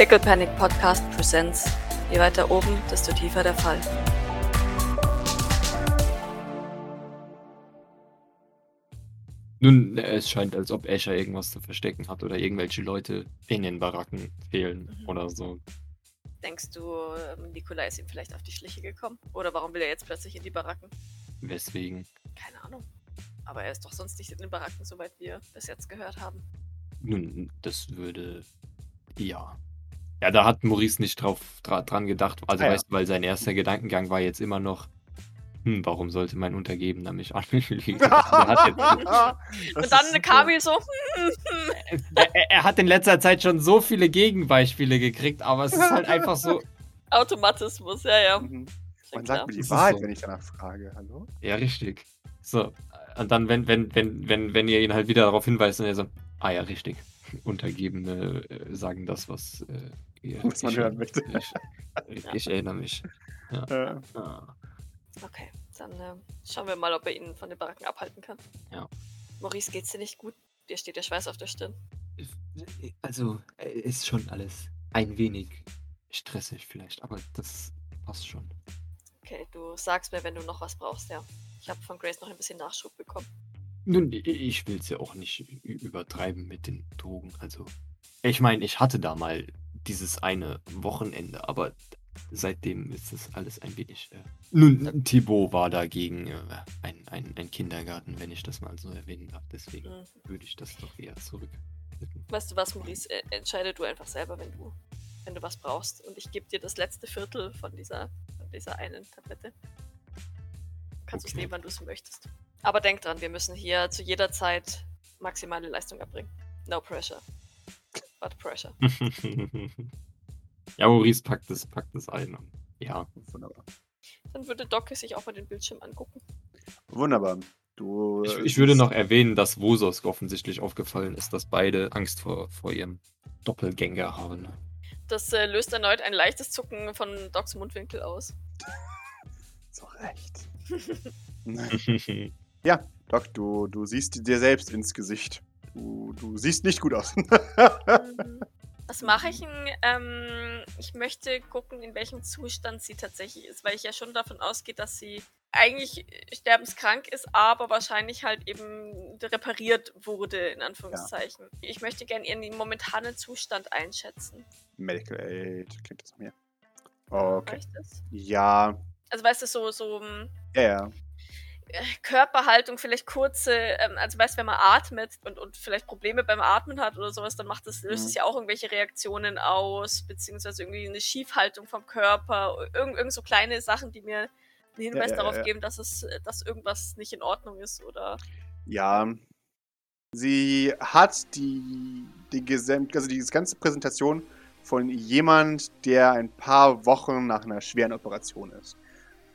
Pickle Panic Podcast Presents. Je weiter oben, desto tiefer der Fall. Nun, es scheint, als ob Escher irgendwas zu verstecken hat oder irgendwelche Leute in den Baracken fehlen Mhm. oder so. Denkst du, ähm, Nikolai ist ihm vielleicht auf die Schliche gekommen? Oder warum will er jetzt plötzlich in die Baracken? Weswegen? Keine Ahnung. Aber er ist doch sonst nicht in den Baracken, soweit wir bis jetzt gehört haben. Nun, das würde. Ja. Ja, da hat Maurice nicht drauf dra dran gedacht. Also, Ah, ja. weißt du, weil sein erster Gedankengang war jetzt immer noch, hm, warum sollte mein Untergebener mich anlügen? Und dann kam ihm so, er, er- hat in letzter Zeit schon so viele Gegenbeispiele gekriegt, aber es ist halt einfach so. Automatismus, ja, ja. Mhm. Man sagt mir die Wahrheit, so. wenn ich danach frage. Hallo? Ja, richtig. So. Und dann, wenn, wenn, wenn, wenn, wenn ihr ihn halt wieder darauf hinweist, und er so, ah ja, richtig. Untergebene äh, sagen das, was äh, Was man ich- hören möchte. Ich, ich erinnere mich. Äh, Ah. Okay, dann ähm, schauen wir mal, ob er ihn von den Baracken abhalten kann. Ja. Maurice, geht's dir nicht gut? Dir steht der Schweiß auf der Stirn. Also, äh, ist schon alles ein wenig stressig vielleicht, aber das passt schon. Okay, du sagst mir, wenn du noch was brauchst, ja. Ich habe von Grace noch ein bisschen Nachschub bekommen. Nun, ich will es ja auch nicht übertreiben mit den Drogen. Also, ich meine, ich hatte da mal dieses eine Wochenende, aber seitdem ist das alles ein wenig. Äh... Nun, Thibaut war dagegen äh, ein, ein, ein Kindergarten, wenn ich das mal so erwähnen darf. Deswegen Mhm. würde ich das doch eher zurück. Weißt du was, Maurice? Äh, entscheide du einfach selber, wenn du, wenn du was brauchst. Und ich gebe dir das letzte Viertel von dieser, von dieser einen Tablette. Du kannst es Okay. nehmen, wann du es möchtest. Aber denk dran, wir müssen hier zu jeder Zeit maximale Leistung erbringen. No pressure. But pressure. ja, Maurice packt es, packt es ein. Ja, wunderbar. Dann würde Doc sich auch mal den Bildschirm angucken. Wunderbar. Du. Ich, äh, ich würde noch erwähnen, dass Wososk offensichtlich aufgefallen ist, dass beide Angst vor, vor ihrem Doppelgänger haben. Das äh, löst erneut ein leichtes Zucken von Docs Mundwinkel aus. So recht. ja, Doc, du, du siehst dir selbst ins Gesicht. Du, du siehst nicht gut aus. Was mache ich denn? Ähm, ich möchte gucken, in welchem Zustand sie tatsächlich ist, weil ich ja schon davon ausgehe, dass sie eigentlich sterbenskrank ist, aber wahrscheinlich halt eben repariert wurde, in Anführungszeichen. Ich möchte gerne ihren momentanen Zustand einschätzen. Medical Aid, klingt das nach mir. Okay. Ja, Also weißt du, so, so ähm, ja, ja. Körperhaltung, vielleicht kurze, ähm, also weißt du, wenn man atmet und, und vielleicht Probleme beim Atmen hat oder sowas, dann macht das, löst Mhm. es ja auch irgendwelche Reaktionen aus, beziehungsweise irgendwie eine Schiefhaltung vom Körper, irgend, irgend so kleine Sachen, die mir einen Hinweis Ja, ja, darauf ja. geben, dass es, äh, dass irgendwas nicht in Ordnung ist oder. Ja. Sie hat die, die, gesam- also die ganze Präsentation von jemand, der ein paar Wochen nach einer schweren Operation ist.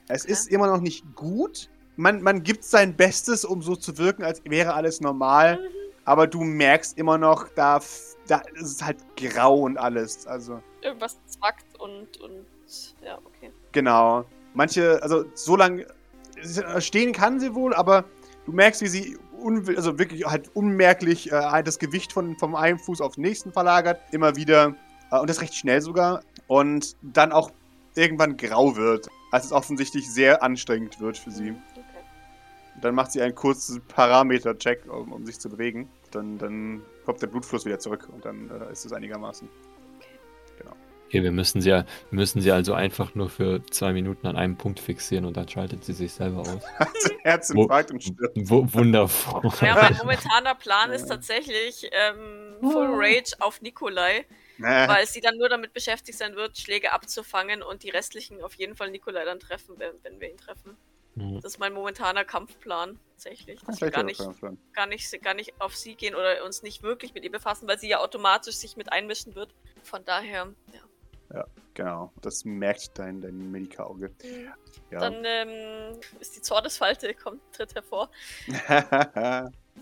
Es Okay. ist immer noch nicht gut. Man, man gibt sein Bestes, um so zu wirken, als wäre alles normal. Mhm. Aber du merkst immer noch, da, da ist es halt grau und alles. Also, Irgendwas zwackt und, und ja, okay. genau. Manche, also so lange stehen kann sie wohl, aber du merkst, wie sie also wirklich halt unmerklich äh, das Gewicht von, vom einen Fuß auf den nächsten verlagert. Immer wieder. Äh, und das recht schnell sogar. Und dann auch irgendwann grau wird. Als es offensichtlich sehr anstrengend wird für sie. Okay. Dann macht sie einen kurzen Parameter-Check, um, um sich zu bewegen. Dann, dann kommt der Blutfluss wieder zurück und dann äh, ist es einigermaßen. Okay, wir müssen sie wir müssen sie also einfach nur für zwei Minuten an einem Punkt fixieren und dann schaltet sie sich selber aus. Herzinfarkt und stirbt. Wundervoll. Ja, mein momentaner Plan ist tatsächlich ähm, Full Rage auf Nikolai. Äh, weil sie dann nur damit beschäftigt sein wird, Schläge abzufangen und die restlichen auf jeden Fall Nikolai dann treffen, wenn, wenn wir ihn treffen. Mhm. Das ist mein momentaner Kampfplan tatsächlich. Dass wir gar ja, nicht, gar, nicht, gar nicht auf sie gehen oder uns nicht wirklich mit ihr befassen, weil sie ja automatisch sich mit einmischen wird. Von daher, ja. Genau, das merkt dein, dein Medika-Auge. Ja. Dann ähm, ist die Zornesfalte, kommt, tritt hervor.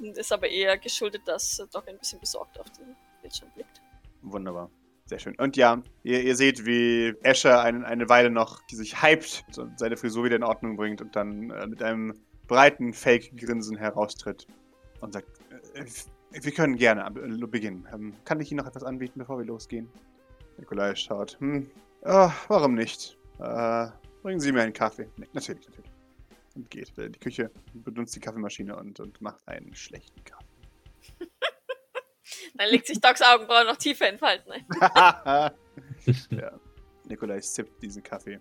Und ist aber eher geschuldet, dass Doc ein bisschen besorgt auf den Bildschirm blickt. Wunderbar. Sehr schön. Und ja, ihr, ihr seht, wie Escher ein, eine Weile noch sich hypt und seine Frisur wieder in Ordnung bringt und dann äh, mit einem breiten Fake-Grinsen heraustritt und sagt, äh, wir können gerne äh, beginnen. Ähm, kann ich Ihnen noch etwas anbieten, bevor wir losgehen? Nikolai schaut. Hm. Oh, warum nicht? Äh, bringen Sie mir einen Kaffee. Nee, natürlich, natürlich. Und geht in die Küche, benutzt die Kaffeemaschine und, und macht einen schlechten Kaffee. Dann legt sich Docs Augenbrauen noch tiefer in Falten. ein. ja. Nikolai zippt diesen Kaffee.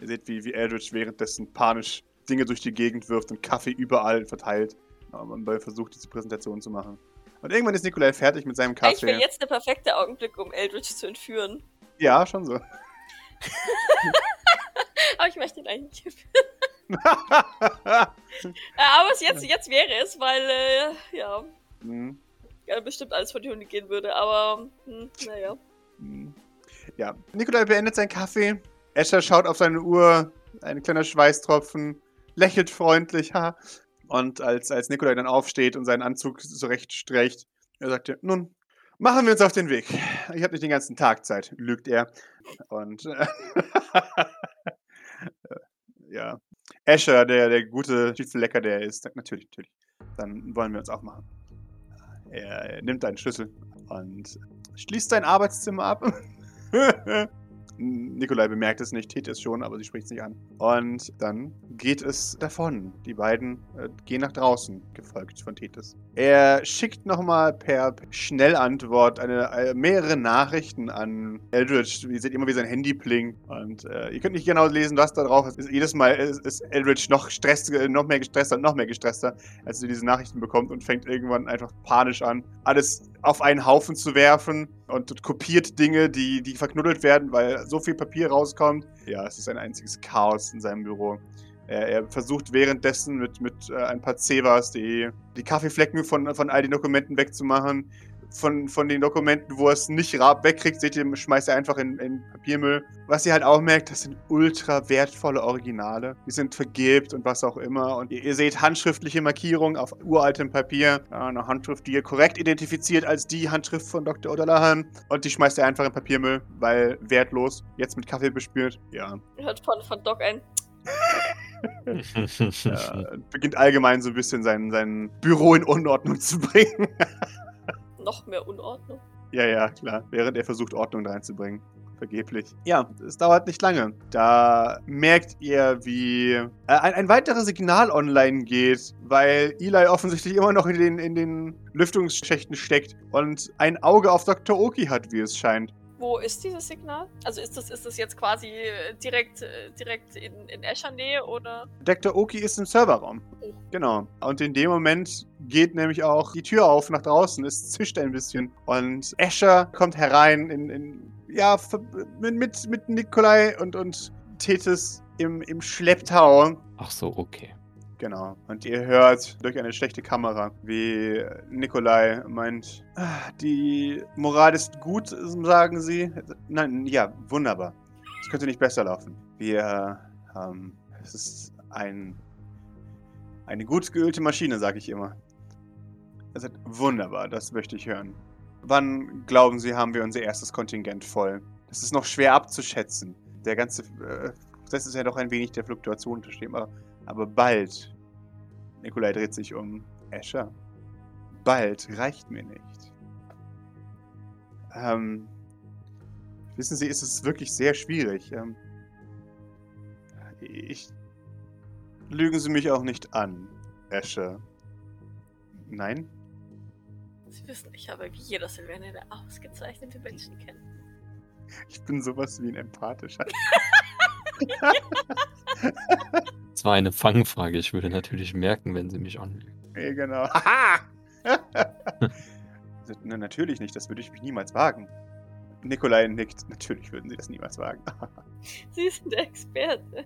Ihr seht, wie, wie Eldritch währenddessen panisch Dinge durch die Gegend wirft und Kaffee überall verteilt. Aber man versucht, diese Präsentation zu machen. Und irgendwann ist Nikolai fertig mit seinem Eigentlich wäre Kaffee. jetzt der perfekte Augenblick, um Eldritch zu entführen. Ja, schon so. Aber ich möchte ihn eigentlich nicht entführen. Äh, Aber es jetzt, jetzt wäre es, weil, äh, ja, Hm, ja, bestimmt alles vor die Hunde gehen würde. Aber, hm, naja. hm. ja. Nikolai beendet seinen Kaffee. Escher schaut auf seine Uhr. Ein kleiner Schweißtropfen. Lächelt freundlich. Ha. Und als, als Nikolai dann aufsteht und seinen Anzug zurechtstreicht, er sagt nun, machen wir uns auf den Weg. Ich habe nicht den ganzen Tag Zeit, lügt er. Und äh, ja. Escher, der, der gute Stiefellecker, der er ist, sagt natürlich, natürlich. Dann wollen wir uns auch machen. Er, nimmt einen Schlüssel und schließt sein Arbeitszimmer ab. Nikolai bemerkt es nicht, Tete es schon, aber sie spricht es nicht an. Und dann geht es davon. Die beiden äh, gehen nach draußen, gefolgt von Tetis. Er schickt nochmal per Schnellantwort eine, äh, mehrere Nachrichten an Eldritch. Ihr seht immer, wie sein Handy blinkt. Und äh, ihr könnt nicht genau lesen, was da drauf ist. jedes Mal ist, ist Eldritch noch, stress, äh, noch mehr gestresster und noch mehr gestresster, als er diese Nachrichten bekommt und fängt irgendwann einfach panisch an, alles auf einen Haufen zu werfen und kopiert Dinge, die, die verknuddelt werden, weil so viel Papier rauskommt. Ja, es ist ein einziges Chaos in seinem Büro. Er, er versucht währenddessen mit, mit äh, ein paar Zebras die, die Kaffeeflecken von, von all den Dokumenten wegzumachen. Von, von den Dokumenten, wo er es nicht wegkriegt, seht ihr, schmeißt er einfach in, in Papiermüll. Was ihr halt auch merkt, das sind ultra wertvolle Originale. Die sind vergilbt und was auch immer. Und ihr, ihr seht handschriftliche Markierungen auf uraltem Papier. Ja, eine Handschrift, die ihr korrekt identifiziert als die Handschrift von Dr. O'Dallahan. Und die schmeißt er einfach in Papiermüll, weil wertlos. Jetzt mit Kaffee bespült. Ja. Hört von, von Doc ein. äh, beginnt allgemein so ein bisschen sein, sein Büro in Unordnung zu bringen. Noch mehr Unordnung. ja, ja, klar. Während er versucht, Ordnung reinzubringen. Vergeblich. Ja, es dauert nicht lange. Da merkt ihr, wie äh, ein, ein weiteres Signal online geht, weil Eli offensichtlich immer noch in den, in den Lüftungsschächten steckt und ein Auge auf Dr. Oki hat, wie es scheint. Wo ist dieses Signal? Also ist das, ist das jetzt quasi äh, direkt, äh, direkt in, in Escher Nähe oder? Dr. Oki ist im Serverraum. Oh. Genau. Und in dem Moment geht nämlich auch die Tür auf nach draußen. Es zischt ein bisschen. Und Escher kommt herein in, in ja, ver- mit, mit, mit Nikolai und, und Tethys im, im Schlepptau. Ach so, okay. Genau. Und ihr hört durch eine schlechte Kamera, wie Nikolai meint, "Ah, die Moral ist gut, sagen sie. Nein, ja, wunderbar. Es könnte nicht besser laufen. Wir, ähm, es ist ein, eine gut geölte Maschine, sage ich immer. Es ist wunderbar, das möchte ich hören. Wann, glauben Sie, haben wir unser erstes Kontingent voll? Das ist noch schwer abzuschätzen. Der ganze äh, Prozess ist ja doch ein wenig der Fluktuation unterstehen, aber aber bald. Nikolai dreht sich um. Escher. Bald reicht mir nicht. Ähm. Wissen Sie, ist es wirklich sehr schwierig. Ähm, ich. Lügen Sie mich auch nicht an, Escher. Nein? Sie wissen, ich habe wie jeder Silvaner ausgezeichnete Menschen kennen. Ich bin sowas wie ein empathischer. Das war eine Fangfrage. Ich würde natürlich merken, wenn sie mich anlügen. Ja, genau. Haha! Na, natürlich nicht, das würde ich mich niemals wagen. Nikolai nickt. Natürlich würden sie das niemals wagen. Sie sind der Experte.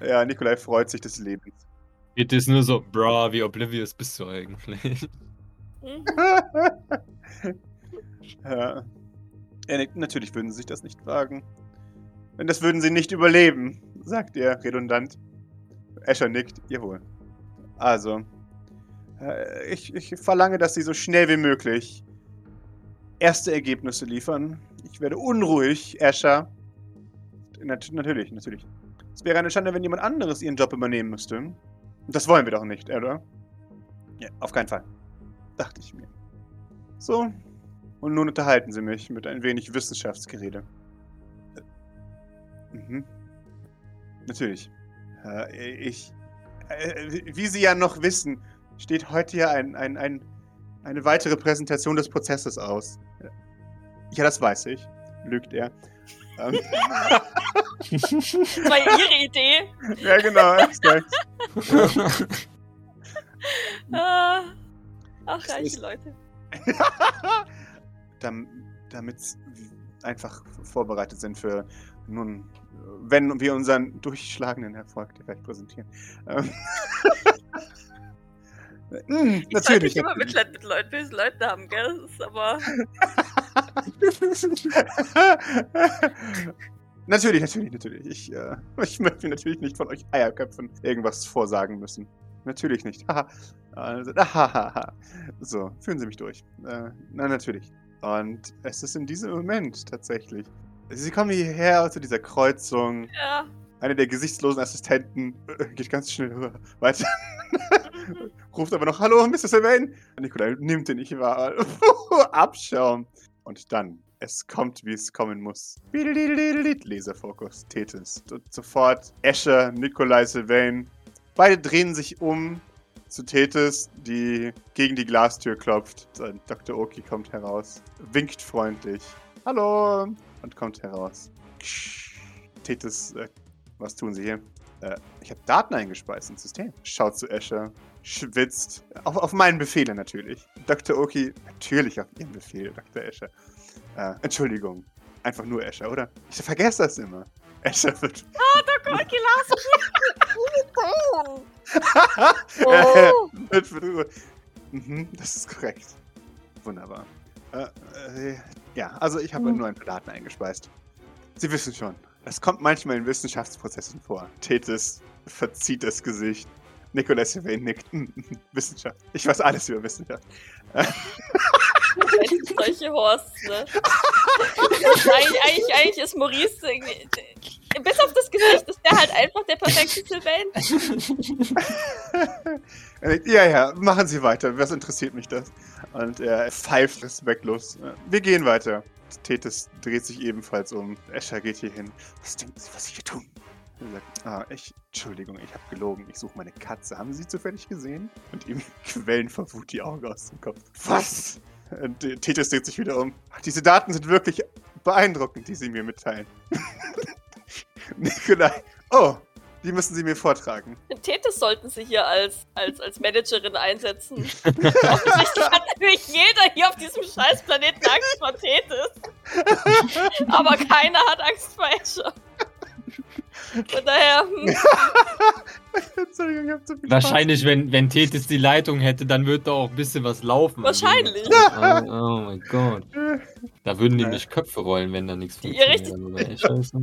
Ja, Nikolai freut sich des Lebens. Geht es nur so, bra, wie oblivious bist du eigentlich? mhm. ja. Er nickt. Natürlich würden sie sich das nicht wagen. Denn das würden sie nicht überleben, sagt er redundant. Escher nickt. Jawohl. Also, äh, ich, ich verlange, dass sie so schnell wie möglich erste Ergebnisse liefern. Ich werde unruhig, Escher. Nat natürlich, natürlich. Es wäre eine Schande, wenn jemand anderes ihren Job übernehmen müsste. Und das wollen wir doch nicht, oder? Ja, auf keinen Fall. Dachte ich mir. So, Und nun unterhalten Sie mich mit ein wenig Wissenschaftsgerede. Äh, Mhm. Natürlich. Äh, ich. Äh, wie Sie ja noch wissen, steht heute ja ein, ein, ein, eine weitere Präsentation des Prozesses aus. Ja, das weiß ich, lügt er. Ähm, Das war ja ihre Idee. ja, genau. exakt. Ah. Ach, reiche Leute. Dam, Damit einfach vorbereitet sind für nun, wenn wir unseren durchschlagenden Erfolg der Welt präsentieren. Mm, Ich natürlich. nicht immer Mitleid mit Leuten, bösen Leuten haben, gell? Das ist aber. natürlich, natürlich, natürlich. Ich, äh, ich möchte natürlich nicht von euch Eierköpfen irgendwas vorsagen müssen. Natürlich nicht. Haha. also, so, führen Sie mich durch. Äh, na, natürlich. Und es ist in diesem Moment tatsächlich. Sie kommen hierher zu dieser Kreuzung. Ja. Eine der gesichtslosen Assistenten äh, geht ganz schnell. Weiter. Ruft aber noch, hallo, Mr. Sylvain. Nikolai nimmt den nicht wahr. Abschaum. Und dann, es kommt, wie es kommen muss. Laserfokus, Tethys. Und sofort Escher, Nikolai Sylvain. Beide drehen sich um zu Tethys, die gegen die Glastür klopft. Dr. Oki kommt heraus, winkt freundlich. Hallo! Und kommt heraus. Tethys, äh, was tun Sie hier? Äh, ich habe Daten eingespeist ins System. Schaut zu Escher, schwitzt. Auf, auf meinen Befehle natürlich. Dr. Oki, natürlich auf Ihren Befehl, Dr. Escher. Äh, Entschuldigung. Einfach nur Escher, oder? Ich vergesse das immer. Escher wird. Gorky Larsen! Er Oh. wird berührt. Mhm, das ist korrekt. Wunderbar. Äh, äh, ja, also ich habe Mhm. nur ein paar Daten eingespeist. Sie wissen schon, es kommt manchmal in Wissenschaftsprozessen vor. Tethys verzieht das Gesicht. Nicolas Sylvain nickt. Mhm, mhm, Wissenschaft. Ich weiß alles über Wissenschaft. Solche Horsts, ne? eigentlich, eigentlich, eigentlich ist Maurice irgendwie. Bis auf das Gesicht ist der halt einfach der perfekte Sylvain. Er nickt, ja, ja, machen Sie weiter. Was interessiert mich das? Und er pfeift respektlos. Wir gehen weiter. Tethys dreht sich ebenfalls um. Escher geht hier hin. Was denken Sie, was Sie hier tun? Er sagt, ah, ich, Entschuldigung, ich habe gelogen. Ich suche meine Katze. Haben Sie sie zufällig gesehen? Und ihm quellen vor Wut die Augen aus dem Kopf. Was? Und äh, Tethys dreht sich wieder um. Diese Daten sind wirklich beeindruckend, die Sie mir mitteilen. Nikolai. Oh, die müssen Sie mir vortragen. Den Tethys sollten sie hier als, als, als Managerin einsetzen. Offensichtlich hat natürlich jeder hier auf diesem scheiß Planeten Angst vor Tethys. Aber keiner hat Angst vor Escher. Von daher, hm, Entschuldigung, ich hab zu viel Spaß. Wahrscheinlich, wenn, wenn Tethys die Leitung hätte, dann würde da auch ein bisschen was laufen. wahrscheinlich. Oh, oh mein Gott. Da würden nämlich Köpfe rollen, wenn da nichts Ja, funktioniert. Also, echt scheiße.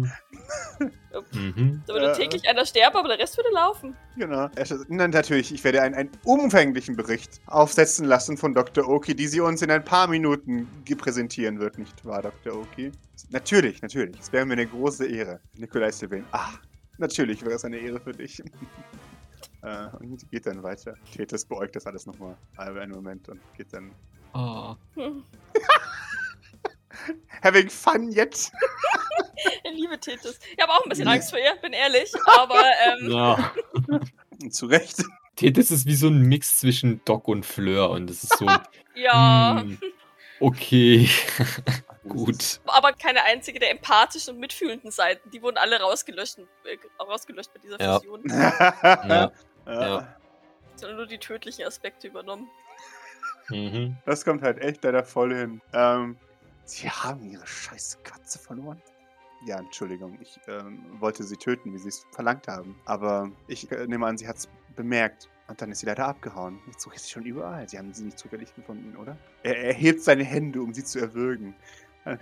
Mhm. Da würde täglich einer sterben, aber der Rest würde laufen. Genau. Nein, natürlich, ich werde einen, einen umfänglichen Bericht aufsetzen lassen von Dr. Oki, die sie uns in ein paar Minuten präsentieren wird, nicht wahr, Dr. Oki? Natürlich, natürlich. Es wäre mir eine große Ehre. Nikolai Sylvain. Ach, natürlich wäre es eine Ehre für dich. äh, und geht dann weiter. Tethys beäugt das alles nochmal. Aber einen Moment und geht dann. Oh. Having fun jetzt? Ich liebe Tethys. Ich habe auch ein bisschen Angst vor ihr, bin ehrlich. Aber ähm, Ja. Zu Recht. Tethys ist wie so ein Mix zwischen Doc und Fleur und es ist so. ja. hm, okay. Gut. Aber keine einzige der empathischen und mitfühlenden Seiten. Die wurden alle rausgelöscht, äh, rausgelöscht bei dieser Ja. Fusion. Ja. ja. Sondern nur die tödlichen Aspekte übernommen. Mhm. Das kommt halt echt leider voll hin. Ähm, Sie haben Ihre scheiß Katze verloren? Ja, Entschuldigung, ich ähm, wollte sie töten, wie Sie es verlangt haben. Aber ich äh, nehme an, sie hat es bemerkt. Und dann ist sie leider abgehauen. Jetzt suche ich sie schon überall. Sie haben sie nicht zufällig gefunden, oder? Er, er hebt seine Hände, um sie zu erwürgen.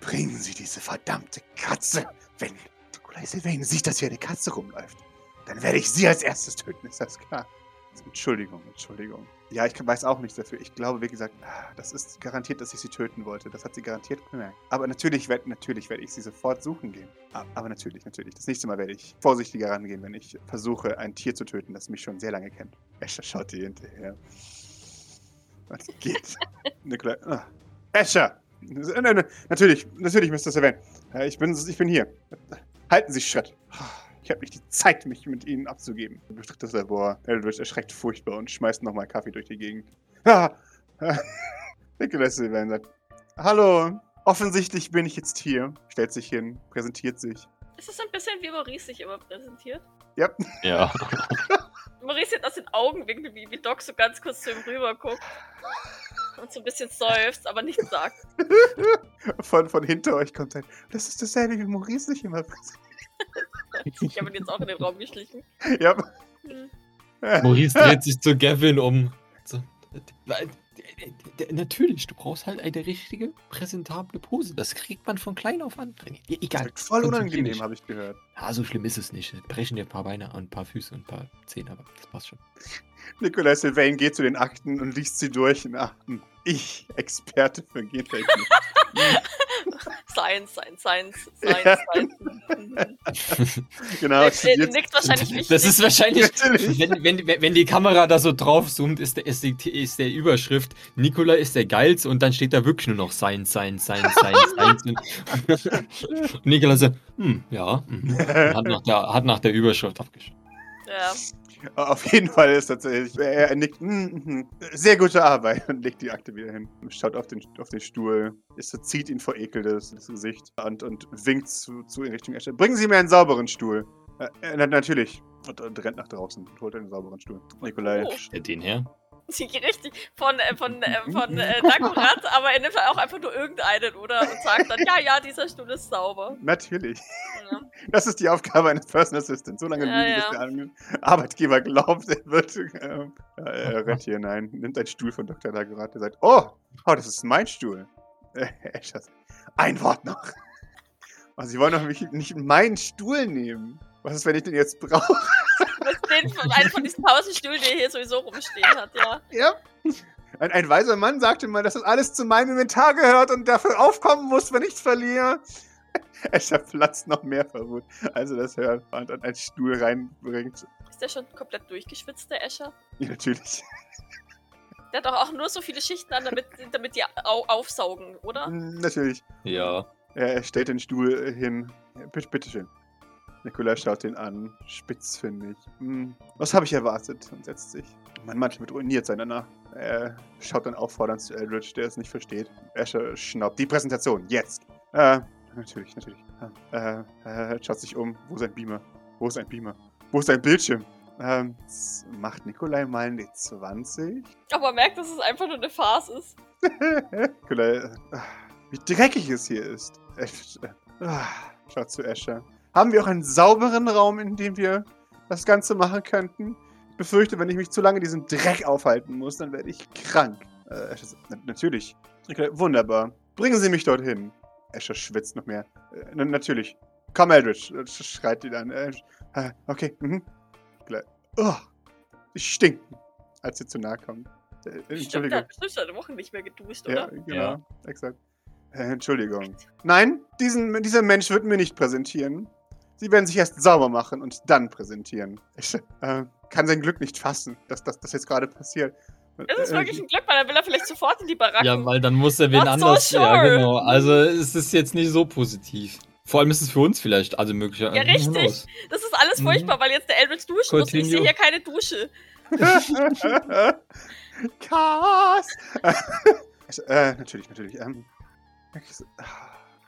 Bringen Sie diese verdammte Katze! Wenn Nikolai Sylvain sieht, dass hier eine Katze rumläuft, dann werde ich sie als erstes töten, ist das klar? Entschuldigung, Entschuldigung. Ja, ich weiß auch nichts dafür. Ich glaube, wie gesagt, ah, das ist garantiert, dass ich sie töten wollte. Das hat sie garantiert gemerkt. Aber natürlich werde natürlich werd ich sie sofort suchen gehen. Aber natürlich, natürlich. Das nächste Mal werde ich vorsichtiger rangehen, wenn ich versuche, ein Tier zu töten, das mich schon sehr lange kennt. Escher schaut dir hinterher. Was geht? Nikolai. Ah. Escher! Natürlich, natürlich, Mr. Sylvain. Äh, Ich bin, ich bin hier. Halten Sie Schritt. Ich habe nicht die Zeit, mich mit Ihnen abzugeben. Er betritt das Labor. Eldridge erschreckt furchtbar und schmeißt nochmal Kaffee durch die Gegend. Ah. Nicholas Sylvain sagt, Hallo, offensichtlich bin ich jetzt hier. Stellt sich hin, präsentiert sich. Es ist ein bisschen wie Maurice sich immer präsentiert. Ja, Ja. Maurice hat aus den Augenwinkeln, wie, wie Doc so ganz kurz zu ihm rüber guckt. Und so ein bisschen seufzt, aber nichts sagt. von, von hinter euch kommt ein, das ist dasselbe, wie Maurice sich immer präsentiert. Ich habe ihn jetzt auch in den Raum geschlichen. Ja. Hm. Maurice dreht sich zu Gavin um. So, Natürlich, du brauchst halt eine richtige, präsentable Pose. Das kriegt man von klein auf an. Ja, Egal. Voll unangenehm, habe ich gehört. Ja, so schlimm ist es nicht. Brechen dir ein paar Beine und ein paar Füße und ein paar Zähne, aber das passt schon. Nicolas Sylvain geht zu den Akten und liest sie durch. Na, hm, ich, Experte für Gentechnik. Science, Science, Science, Science, Science. Genau, Der, der studiert- nickt wahrscheinlich nicht. Das ist wahrscheinlich, wenn, wenn, wenn die Kamera da so drauf zoomt, ist der, ist, die, ist der Überschrift, Nikola ist der Geilste und dann steht da wirklich nur noch Science, Science, Science, Science, Science. Und Nikola so, hm, ja, mhm. hat, nach der, hat nach der Überschrift abgeschrieben. Ja. Auf jeden Fall ist tatsächlich, er, er nickt, "Hm, hm, sehr gute Arbeit und legt die Akte wieder hin. Schaut auf den, auf den Stuhl, es zieht ihn vor Ekel das, das Gesicht und, und winkt zu, zu in Richtung Escher. Bringen Sie mir einen sauberen Stuhl. Äh, äh, na- natürlich. Und, und rennt nach draußen und holt einen sauberen Stuhl. Nikolai. Oh. Den her. Sie geht richtig von, äh, von, äh, von äh, Dakurat, aber in dem Fall auch einfach nur irgendeinen, oder? Und sagt dann, ja, ja, dieser Stuhl ist sauber. Natürlich. Ja. Das ist die Aufgabe eines Personal Assistants. So lange Ja, lügen, bis ja. der Arme- Arbeitgeber glaubt, er wird. Äh, er rennt hier hinein, nimmt einen Stuhl von Dr. Lagerat, der sagt: Oh, oh, das ist mein Stuhl. Äh, ein Wort noch. Oh, Sie wollen doch mich nicht meinen Stuhl nehmen. Was ist, wenn ich den jetzt brauche? Den von, einen von diesen Pausenstühlen, der hier sowieso rumstehen hat, ja. ja. Ein, ein weiser Mann sagte mal, dass das alles zu meinem Inventar gehört und dafür aufkommen muss, wenn ich es verliere. Escher platzt noch mehr vor Wut, als er das hört und dann einen Stuhl reinbringt. Ist der schon komplett durchgeschwitzt, der Escher? Ja, natürlich. Der hat doch auch nur so viele Schichten an, damit, damit die au aufsaugen, oder? Mm, Natürlich. Ja. Er stellt den Stuhl hin. Bitte, bitteschön. Nikolai schaut ihn an, spitzfindig. Hm, was habe ich erwartet? Und setzt sich. Mein Mantel wird ruiniert sein danach. Er schaut dann auffordernd zu Eldridge, der es nicht versteht. Escher schnaubt. Die Präsentation, jetzt! Äh, natürlich, natürlich. Äh, äh, schaut sich um. Wo ist ein Beamer? Wo ist ein Beamer? Wo ist ein Bildschirm? Ähm, macht Nikolai mal eine 20? Aber merkt, dass es einfach nur eine Farce ist. Nikolai, äh, wie dreckig es hier ist. Äh, ah, schaut zu Escher. Haben wir auch einen sauberen Raum, in dem wir das Ganze machen könnten? Ich befürchte, wenn ich mich zu lange in diesem Dreck aufhalten muss, dann werde ich krank. Äh, Escher sagt, "Na- natürlich. Nikolai, wunderbar. Bringen Sie mich dorthin. Escher schwitzt noch mehr. Äh, na- natürlich. Komm, Eldridge, sch- schreit die dann. Äh, äh, okay. Mhm. Oh, sie stinken, als sie zu nahe kommen. Äh, Stimmt, Entschuldigung. der hat Woche nicht mehr geduscht, Ja, oder? genau. Ja. Exakt. Äh, Entschuldigung. Nein, diesen, dieser Mensch wird mir nicht präsentieren. Sie werden sich erst sauber machen und dann präsentieren. Ich äh, kann sein Glück nicht fassen, dass das dass jetzt gerade passiert. Es ist Äh, wirklich ein Glück, weil dann will er vielleicht sofort in die Baracken. Ja, weil dann muss er wen Not so anders. Ja, sure. genau. Also es ist jetzt nicht so positiv. Vor allem ist es für uns vielleicht, also möglicherweise. Ja, richtig. das ist alles Mhm. furchtbar, weil jetzt der Eldridge duschen muss und ich Continue. sehe hier keine Dusche. Chaos! äh, natürlich, natürlich. Ähm,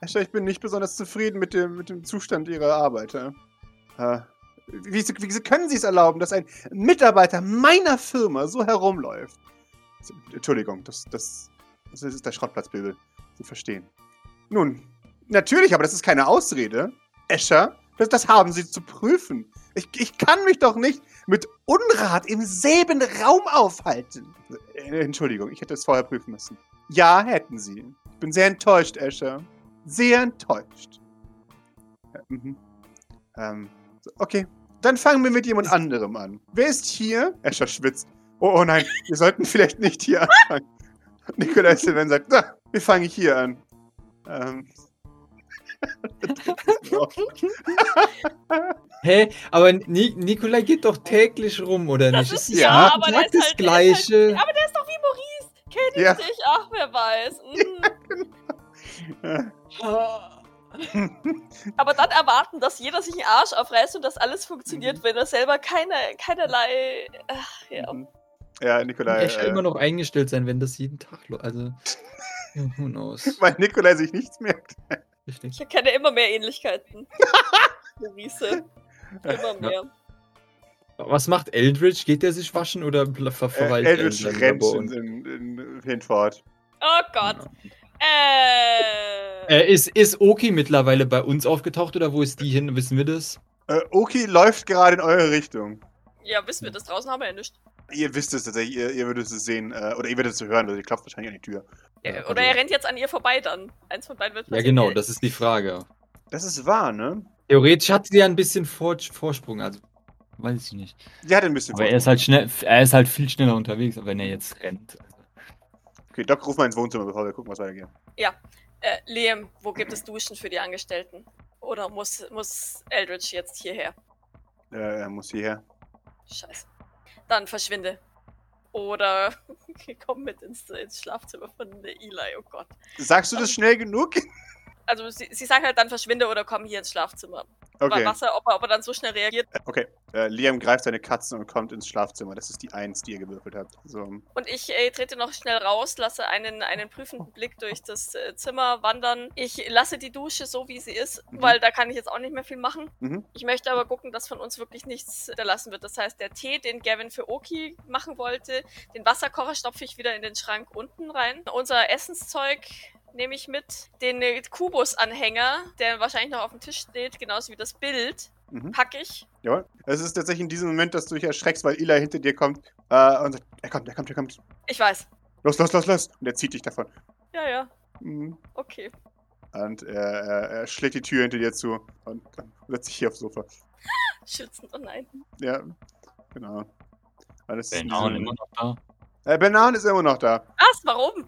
Escher, ich bin nicht besonders zufrieden mit dem, mit dem Zustand Ihrer Arbeit. Äh, wie, wie können Sie es erlauben, dass ein Mitarbeiter meiner Firma so herumläuft? Entschuldigung, das, das, das ist der Schrottplatzbibel. Sie verstehen. Nun, natürlich, aber das ist keine Ausrede. Escher, das, das haben Sie zu prüfen. Ich, ich kann mich doch nicht mit Unrat im selben Raum aufhalten. Äh, Entschuldigung, ich hätte es vorher prüfen müssen. Ja, hätten Sie. Ich bin sehr enttäuscht, Escher. Sehr enttäuscht. Ja, mhm. ähm, so, okay, dann fangen wir mit jemand anderem an. Wer ist hier? Escher schwitzt. Oh, oh nein, wir sollten vielleicht nicht hier anfangen. Nikolai Sylvain sagt, na, wir fangen hier an. Ähm. Hä? Aber Ni Nikolai geht doch täglich rum, oder Das nicht? ist Es ja, ja aber der ist das halt, der ist halt, Gleiche. aber der ist doch wie Maurice. kenne Ja. ich dich? Ach, wer weiß. Mm. Aber dann erwarten, dass jeder sich den Arsch aufreißt und das alles funktioniert, wenn er selber keine, keinerlei. Ach, ja. Mhm. Ja, Nikolai. Er Äh, immer noch eingestellt sein, wenn das jeden Tag läuft. Also, ja, who knows. weil Nikolai sich nichts merkt. Richtig. Ich erkenne immer mehr Ähnlichkeiten. Riese. Immer mehr. Was macht Eldritch? Geht der sich waschen oder ver Äh, verweilt er in Eldritch seinem rennt in, in, in, hinfort. Oh Gott. Äh. Äh, ist, ist Oki mittlerweile bei uns aufgetaucht oder wo ist die hin? Wissen wir das? Äh, Oki läuft gerade in eure Richtung. Ja, wissen wir das draußen haben wir ja nicht. Ihr wisst es tatsächlich, ihr, ihr würdet es sehen, äh, oder ihr würdet es hören, weil ihr klopft wahrscheinlich an die Tür. Ja, Oder also- er rennt jetzt an ihr vorbei dann. Eins von beiden wird Ja, passieren. genau, das ist die Frage. Das ist wahr, ne? Theoretisch hat sie ja ein bisschen Vor Vorsprung, also weiß ich nicht. Die hat ein bisschen Aber er ist halt schnell, er ist halt viel schneller unterwegs, wenn er jetzt rennt. Okay, Doc, ruf mal ins Wohnzimmer, bevor wir gucken, was weitergeht. Äh, Liam, wo gibt es Duschen für die Angestellten? Oder muss, muss Eldritch jetzt hierher? Äh, er muss hierher. Scheiße. Dann verschwinde. Oder komm mit ins, ins Schlafzimmer von Eli, oh Gott. Sagst du das schnell genug? Also sie, sie sagen halt dann verschwinde oder komm hier ins Schlafzimmer. Okay. Was er, ob, er, ob er dann so schnell reagiert. Okay. Äh, Liam greift seine Katzen und kommt ins Schlafzimmer. Das ist die Eins, die ihr gewürfelt habt. So. Und ich äh, trete noch schnell raus, lasse einen, einen prüfenden Blick durch das äh, Zimmer wandern. Ich lasse die Dusche so, wie sie ist, Mhm. weil da kann ich jetzt auch nicht mehr viel machen. Mhm. Ich möchte aber gucken, dass von uns wirklich nichts hinterlassen wird. Das heißt, der Tee, den Gavin für Oki machen wollte, den Wasserkocher stopfe ich wieder in den Schrank unten rein. Unser Essenszeug nehme ich mit. Den Kubus-Anhänger, der wahrscheinlich noch auf dem Tisch steht, genauso wie das Bild, Mhm. packe ich. Jawohl. Es ist tatsächlich in diesem Moment, dass du dich erschreckst, weil Eli hinter dir kommt äh, und sagt, er kommt, er kommt, er kommt. Ich weiß. Los, los, los, los. Und er zieht dich davon. Ja, ja. Mhm. Okay. Und er, er, er schlägt die Tür hinter dir zu und dann setzt sich hier aufs Sofa. Schützend, oh nein. Ja, genau. Weil es ist in Benan diesem- immer noch da. Äh, Benan ist immer noch da. Was? Warum?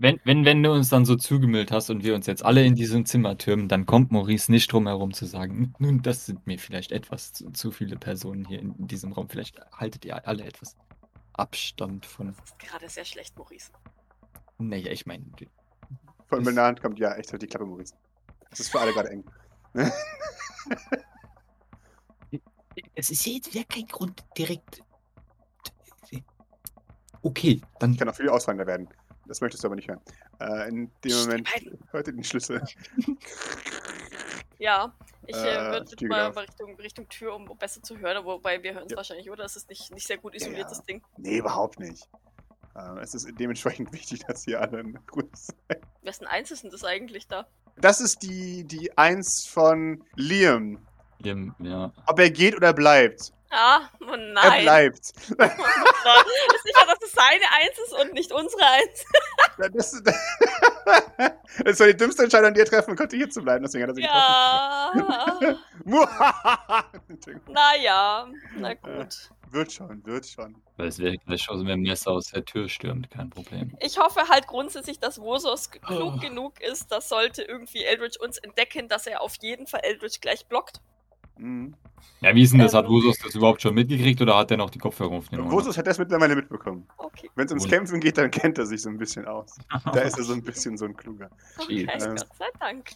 Wenn, wenn, wenn du uns dann so zugemüllt hast und wir uns jetzt alle in diesem Zimmer türmen, dann kommt Maurice nicht drum herum zu sagen, nun, das sind mir vielleicht etwas zu, zu viele Personen hier in, diesem Raum. Vielleicht haltet ihr alle etwas Abstand von. Das ist gerade sehr schlecht, Maurice. Naja, ich meine, Von Benan kommt, ja, echt halt die Klappe, Maurice. Das ist für alle gerade eng. es ist jetzt wieder kein Grund direkt. Okay, dann Ich kann auch viel ausfallender werden. Das möchtest du aber nicht hören. Äh, in dem Psst, Moment Bein. hört ihr den Schlüssel. Ja, ich äh, Äh, würde mal Richtung, Richtung Tür, um besser zu hören, wobei wir hören es Ja. wahrscheinlich, oder? Das ist nicht, nicht sehr gut Ja, isoliert, ja. das Ding. Nee, überhaupt nicht. Äh, es ist dementsprechend wichtig, dass ihr alle in Ruhe seid. Wessen eins ist denn das eigentlich da? Das ist die, die Eins von Liam. ja, ja. Ob er geht oder bleibt. Ah, oh Er nein. bleibt. ist sicher, dass es seine Eins ist und nicht unsere Eins. Das, das war die dümmste Entscheidung, die er treffen konnte, hier zu bleiben. Deswegen hat er sich Ja. getroffen. Naja, na gut. wird schon, wird schon. Weil es wäre gleich aus dem Messer aus der Tür stürmt, kein Problem. Ich hoffe halt grundsätzlich, dass Vosos g- klug Oh. genug ist, dass sollte irgendwie Eldritch uns entdecken, dass er auf jeden Fall Eldritch gleich blockt. Mhm. Ja, wie ist denn das? Hat Ähm. Wusos das überhaupt schon mitgekriegt oder hat er noch die Kopfhörer auf den Ohren? Vosus hat das mittlerweile mitbekommen. Okay, Wenn es ums Kämpfen geht, dann kennt er sich so ein bisschen aus. Da ist er so ein bisschen so ein Kluger. okay. Ähm. Gott sei Dank.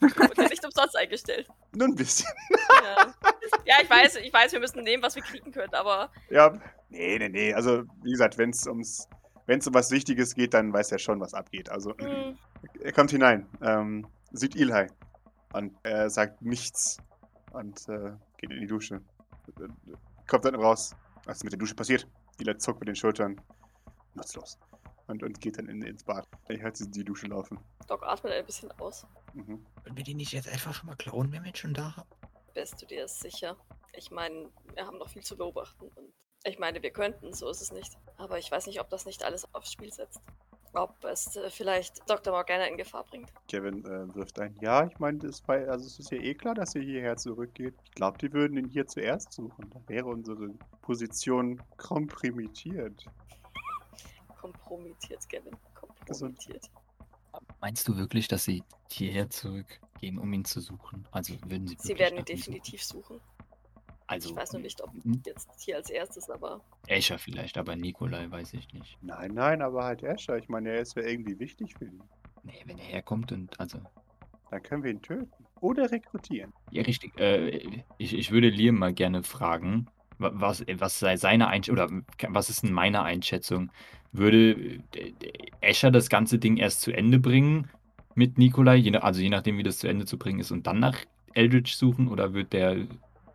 Wurde nicht umsonst eingestellt. Nur ein bisschen. Ja. ja, ich weiß, ich weiß, wir müssen nehmen, was wir kriegen können, aber Ja, nee, nee, nee. Also, wie gesagt, wenn es ums, wenn es um was Wichtiges geht, dann weiß er schon, was abgeht. Also, mh, er kommt hinein, ähm, sieht Ilhai und er sagt nichts und äh, geht in die Dusche. Äh, Kommt dann raus. Was ist mit der Dusche passiert? Ilhai zuckt mit den Schultern. Nutzlos. Und, und geht dann in, ins Bad. Ich hört sie die Dusche laufen. Doc atmet ein bisschen aus. Mhm. Wollen wir die nicht jetzt einfach schon mal klauen, wenn wir jetzt schon da haben? Bist du dir sicher? Ich meine, wir haben noch viel zu beobachten. Und ich meine, wir könnten, so ist es nicht. Aber ich weiß nicht, ob das nicht alles aufs Spiel setzt. Ob es äh, vielleicht Dr. Morgana in Gefahr bringt. Kevin äh, wirft ein. Ja, ich meine, das war, also es ist ja eh klar, dass ihr hierher zurückgeht. Ich glaube, die würden ihn hier zuerst suchen. Da wäre unsere Position komprimiert. Kompromittiert. Also- Kompromittiert. Meinst du wirklich, dass sie hierher zurückgehen, um ihn zu suchen? Also würden sie Sie werden ihn ihm suchen? definitiv suchen. Also, Ich weiß nur nicht, ob n- jetzt hier als erstes, aber Escher vielleicht, aber Nikolai weiß ich nicht. Nein, nein, aber halt Escher. Ich meine, er ist ja irgendwie wichtig für ihn. Nee, wenn er herkommt und also. Dann können wir ihn töten. Oder rekrutieren. Ja, richtig. Äh, ich, ich würde Liam mal gerne fragen, wa- was, was sei seine Einschätzung, oder was ist denn meine Einschätzung? Würde Escher das ganze Ding erst zu Ende bringen mit Nikolai, je, also je nachdem, wie das zu Ende zu bringen ist, und dann nach Eldritch suchen, oder wird der,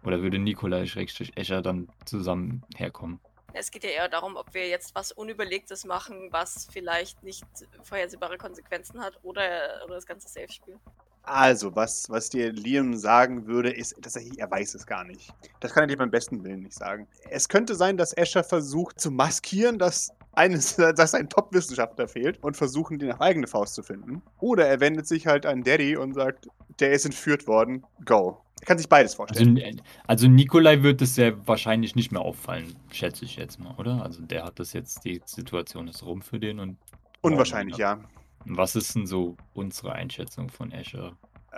oder würde Nikolai Schrägstrich Escher dann zusammen herkommen? es geht ja eher darum, ob wir jetzt was Unüberlegtes machen, was vielleicht nicht vorhersehbare Konsequenzen hat oder, oder das ganze safe spielen. Also, was, was dir Liam sagen würde, ist, dass er, er weiß es gar nicht. Das kann er dir beim besten Willen nicht sagen. Es könnte sein, dass Escher versucht zu maskieren, dass, eines, dass ein Top-Wissenschaftler fehlt und versuchen, den auf eigene Faust zu finden. Oder er wendet sich halt an Daddy und sagt, der ist entführt worden, go. Er kann sich beides Also, vorstellen. äh, also Nikolai wird es ja wahrscheinlich nicht mehr auffallen, schätze ich jetzt mal, oder? Also der hat das jetzt, die Situation ist rum für den und Unwahrscheinlich, ja. was ist denn so unsere Einschätzung von Escher? Äh,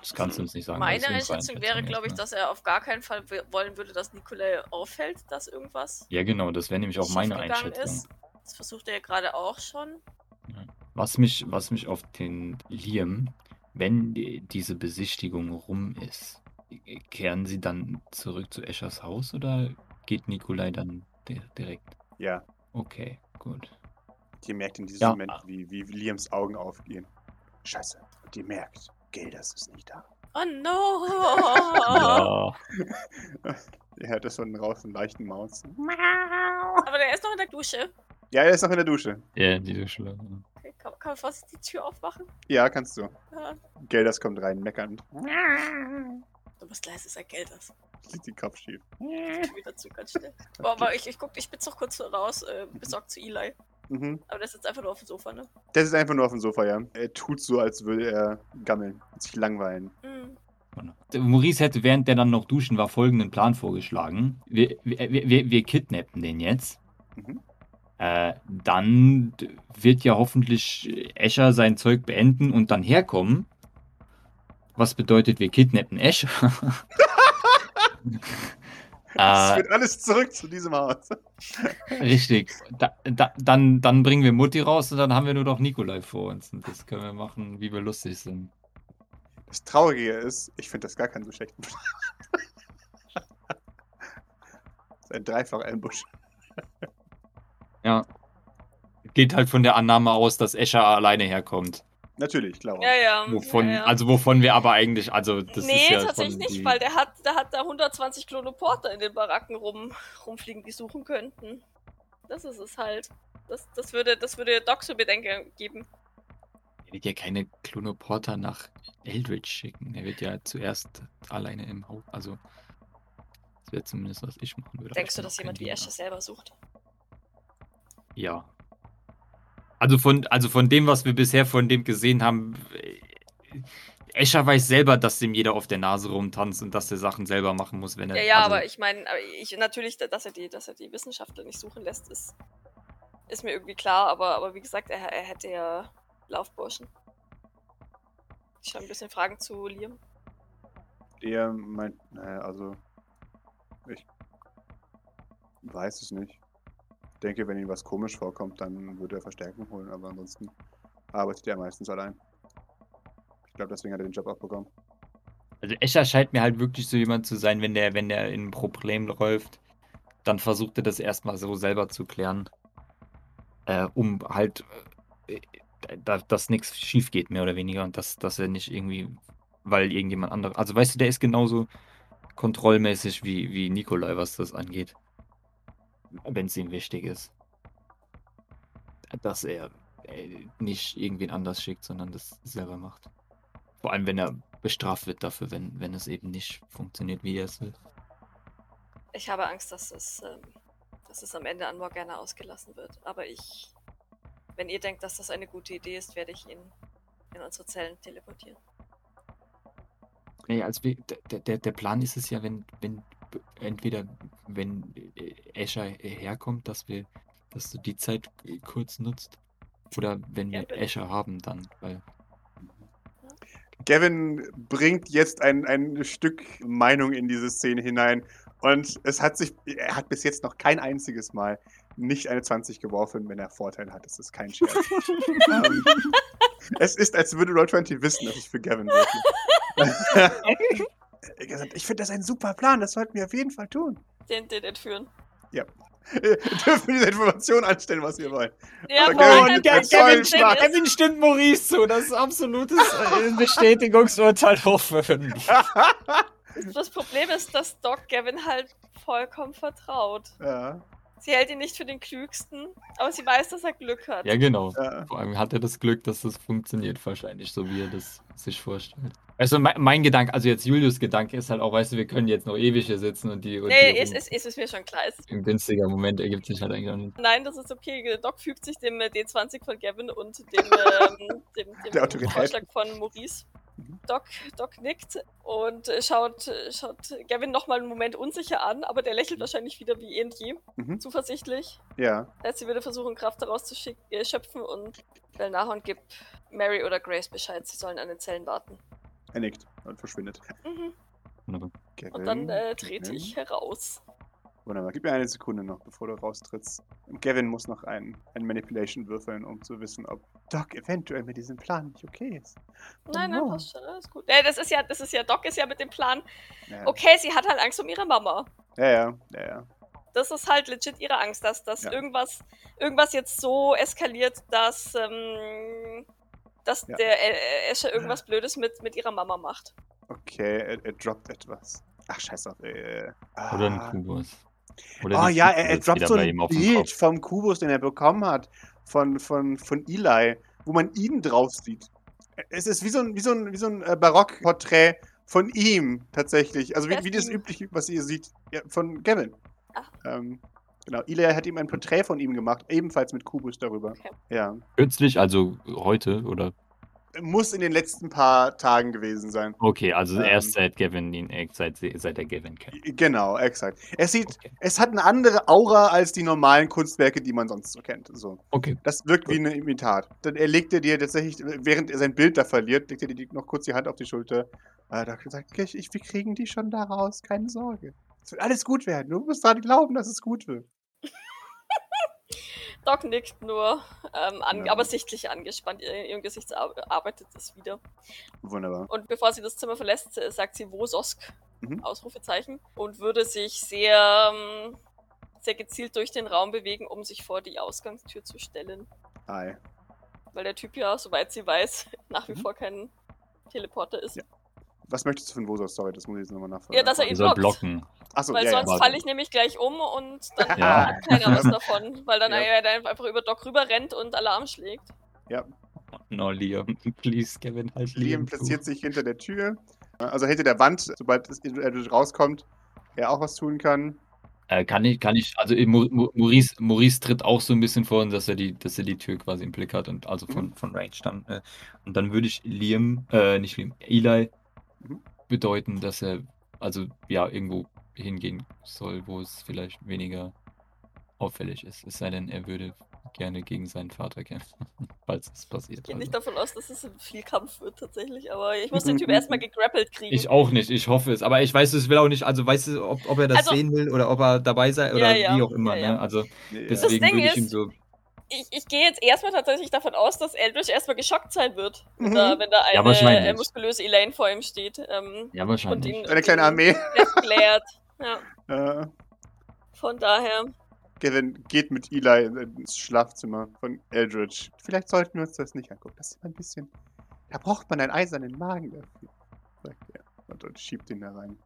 Das kannst du uns nicht sagen. Meine Einschätzung wäre, glaube ich, dass er auf gar keinen Fall wollen würde, dass Nikolai auffällt, dass irgendwas Ja, genau, das wäre nämlich auch meine Einschätzung. ist. Das versucht er ja gerade auch schon. Was mich, was mich auf den Liam, wenn die, diese Besichtigung rum ist, kehren sie dann zurück zu Eschers Haus oder geht Nikolai dann di- direkt? ja. Okay, gut. Ihr merkt in diesem Ja. Moment, wie, wie Liams Augen aufgehen. Scheiße. Und ihr merkt, Gildas ist nicht da. Oh no! Er hört das von draußen leichten Maus. Aber der ist noch in der Dusche. Ja, er ist noch in der Dusche. ja diese Schlange. Okay, kann, kann man vorsichtig die Tür aufmachen? Ja, kannst du. Ja. Gildas kommt rein, meckernd. Du musst leise sein, Geld das. Sieht den Kopf schief. Wieder zu ganz schnell. Aber, aber ich, ich guck, ich bin noch kurz raus, äh, besorgt zu Eli. Mhm. Aber der ist jetzt einfach nur auf dem Sofa, ne? Der ist einfach nur auf dem Sofa, ja. Er tut so, als würde er gammeln und sich langweilen. Mhm. Maurice hätte, während der dann noch duschen war, folgenden Plan vorgeschlagen. Wir, wir, wir, wir kidnappen den jetzt. Mhm. Äh, dann wird ja hoffentlich Escher sein Zeug beenden und dann herkommen. Was bedeutet, wir kidnappen Escher? Es äh, führt alles zurück zu diesem Haus. richtig. Da, da, dann, dann bringen wir Mutti raus und dann haben wir nur noch Nikolai vor uns. Und das können wir machen, wie wir lustig sind. Das Traurige ist, ich finde das gar keinen so schlechten Plan. das ist ein Dreifach-Ambush. Ja. Geht halt von der Annahme aus, dass Escher alleine herkommt. Natürlich, klar. Ja, ja. Wovon, ja, ja. also wovon wir aber eigentlich, also das nee, ist ja tatsächlich nicht, weil der hat, der hat da 120 Klonoporter in den Baracken rum, rumfliegen, die suchen könnten. Das ist es halt. Das, das, würde, das würde Doc so Bedenken geben. Er wird ja keine Klonoporter nach Eldritch schicken. Er wird ja zuerst alleine im Haus. Also, das wäre zumindest, was ich machen würde. Denkst du, dass jemand wie. Asher selber sucht? Ja. Also von, also von dem, was wir bisher von dem gesehen haben, äh, Escher weiß selber, dass dem jeder auf der Nase rumtanzt und dass er Sachen selber machen muss, wenn er. Ja, ja, also, aber ich meine, ich natürlich, dass er die, dass er die Wissenschaftler nicht suchen lässt, ist, ist mir irgendwie klar, aber, aber wie gesagt, er, er hätte ja Laufburschen. Ich habe ein bisschen Fragen zu Liam. Der meint, naja, also. Ich weiß es nicht. Denke, wenn ihm was komisch vorkommt, dann würde er Verstärkung holen, aber ansonsten arbeitet er meistens allein. Ich glaube, deswegen hat er den Job auch bekommen. Also Escher scheint mir halt wirklich so jemand zu sein, wenn der, wenn der in ein Problem läuft, dann versucht er das erstmal so selber zu klären. Äh, um halt, äh, da, dass nichts schief geht, mehr oder weniger. Und dass, dass er nicht irgendwie, weil irgendjemand anderes. Also weißt du, der ist genauso kontrollmäßig wie, wie Nikolai, was das angeht. Wenn es ihm wichtig ist. Dass er äh, nicht irgendwen anders schickt, sondern das selber macht. Vor allem, wenn er bestraft wird dafür, wenn, wenn es eben nicht funktioniert, wie er es will. Ich habe Angst, dass es, ähm, dass es am Ende an Morgana ausgelassen wird. Aber ich, wenn ihr denkt, dass das eine gute Idee ist, werde ich ihn in unsere Zellen teleportieren. Nee, also wir, der, der, der Plan ist es ja, wenn, wenn entweder wenn äh, Escher herkommt, dass wir, dass du die Zeit äh, kurz nutzt. Oder wenn wir. Escher haben dann, weil Gavin bringt jetzt ein, ein Stück Meinung in diese Szene hinein. Und es hat sich, er hat bis jetzt noch kein einziges Mal nicht eine 20 geworfen, wenn er Vorteil hat. Das ist kein Scherz. ähm, es ist, als würde Roll20 wissen, dass ich für Gavin wirke. Gesagt, ich finde das ein super Plan, das sollten wir auf jeden Fall tun. Den, den entführen. Ihr dürft mir diese Information anstellen, was ihr wollt. Ja, Aber Gavin- ist- Kevin stimmt Maurice zu. Das ist absolutes äh, Bestätigungsurteil hoch für fünf. Das Problem ist, dass Doc Gavin halt vollkommen vertraut. ja, Sie hält ihn nicht für den klügsten, aber sie weiß, dass er Glück hat. Ja, genau. ja. Vor allem hat er das Glück, dass das funktioniert wahrscheinlich, so wie er das sich vorstellt. Also mein, mein Gedanke, also jetzt Julius Gedanke ist halt auch, weißt du, wir können jetzt noch ewig hier sitzen und die, und nee, die ist, ist, ist es mir schon klar. Es, ein günstiger Moment ergibt sich halt eigentlich auch nicht. nein, das ist okay. Doc fügt sich dem äh, D20 von Gavin und dem, ähm, dem, dem. Vorschlag von Maurice. Mhm. Doc, Doc nickt und schaut, schaut Gavin nochmal einen Moment unsicher an, aber der lächelt wahrscheinlich wieder wie eh und je. Mhm. Zuversichtlich. ja. Das heißt, sie würde versuchen, Kraft daraus zu äh, schöpfen und Bell nach und gibt Mary oder Grace Bescheid, sie sollen an den Zellen warten. Er nickt und verschwindet. Mhm. Gavin, Und dann äh, trete ich heraus. Wunderbar. Gib mir eine Sekunde noch, bevor du raustrittst. Und Gavin muss noch ein, ein Manipulation würfeln, um zu wissen, ob Doc eventuell mit diesem Plan nicht okay ist. Nein, nein, no. passt schon, alles gut. Äh, das ist ja, das ist ja, Doc ist ja mit dem Plan, Ja, okay, sie hat halt Angst um ihre Mama. ja, ja. ja, ja. Das ist halt legit ihre Angst, dass, dass Ja. irgendwas, irgendwas jetzt so eskaliert, dass, ähm, dass Ja. der äh, Escher irgendwas Blödes mit, mit ihrer Mama macht. Okay, er, er droppt etwas. Ach, scheiß auf. Äh, Oder ein ah. Kubus. Oh ja, er, er droppt so ein Bild vom Kubus, den er bekommen hat, von, von, von Eli, wo man ihn drauf sieht. Es ist wie so ein, wie so ein, wie so ein äh, Barockporträt von ihm tatsächlich. Also wie, wie ist das übliche, was ihr seht, ja, von Gavin. Ach. Ähm, genau, Eli hat ihm ein Porträt von ihm gemacht, ebenfalls mit Kubus darüber. Okay. Ja. Kürzlich, also heute, oder? Muss in den letzten paar Tagen gewesen sein. Okay, also Ähm. erst seit Gavin ihn, äh, seit, seit er Gavin kennt. Genau, exakt. Es sieht, Okay. es hat eine andere Aura als die normalen Kunstwerke, die man sonst so kennt. So. Okay. Das wirkt wie ein Imitat. Dann er legte dir tatsächlich, während er sein Bild da verliert, legte er dir noch kurz die Hand auf die Schulter. Äh, da ich, ich, wir kriegen die schon da raus, keine Sorge. Es wird alles gut werden. Du musst daran glauben, dass es gut wird. Doc nickt nur, ähm, an, Ja. aber sichtlich angespannt. Ihr, ihrem Gesicht arbeitet es wieder. Wunderbar. Und bevor sie das Zimmer verlässt, äh, sagt sie Wososk, Mhm. Ausrufezeichen, und würde sich sehr, ähm, sehr gezielt durch den Raum bewegen, um sich vor die Ausgangstür zu stellen. Hi. Weil der Typ ja, soweit sie weiß, nach wie Mhm. vor kein Teleporter ist. Ja. Was möchtest du von Vosos? Sorry, das muss ich jetzt nochmal nachfragen. Ja, dass er ihn Er blockt. blocken. Achso, Weil ja, sonst ja. falle ich nämlich gleich um und dann Ja. hat keiner was davon. Weil dann Ja. er dann einfach über Doc rüber rennt und Alarm schlägt. No, Liam. Please, Gavin, halt Liam Liam. platziert sich hinter der Tür. Also hinter der Wand, sobald es Edward rauskommt, er auch was tun kann. Äh, kann ich, kann ich, also Maurice, Maurice tritt auch so ein bisschen vor, dass er die, dass er die Tür quasi im Blick hat und also von, Mhm. von Range dann. Äh, und dann würde ich Liam, äh, nicht Liam, Eli Mhm. bedeuten, dass er also ja irgendwo hingehen soll, wo es vielleicht weniger auffällig ist. Es sei denn, er würde gerne gegen seinen Vater kämpfen, falls es passiert. Ich gehe Also. nicht davon aus, dass es ein viel Kampf wird tatsächlich, aber ich muss den Typ erstmal gegrappelt kriegen. Ich auch nicht, ich hoffe es. Aber ich weiß, es will auch nicht, also weißt du, ob, ob er das Also- sehen will oder ob er dabei sei oder Ja, ja, wie auch immer. ja, ja. Ne? Also Ja. deswegen würde ich ihm so. Ich, ich gehe jetzt erstmal tatsächlich davon aus, dass Eldridge erstmal geschockt sein wird, wenn, Mhm. da, wenn da Ja, eine wahrscheinlich. äh, muskulöse Elaine vor ihm steht ähm, Ja, und wahrscheinlich. ihn Eine kleine Armee. klärt. Ja, Äh, von daher. Kevin geht mit Eli ins Schlafzimmer von Eldridge. Vielleicht sollten wir uns das nicht angucken. Das ist ein bisschen. Da braucht man einen eisernen Magen dafür. Sagt er. Und, und schiebt ihn da rein.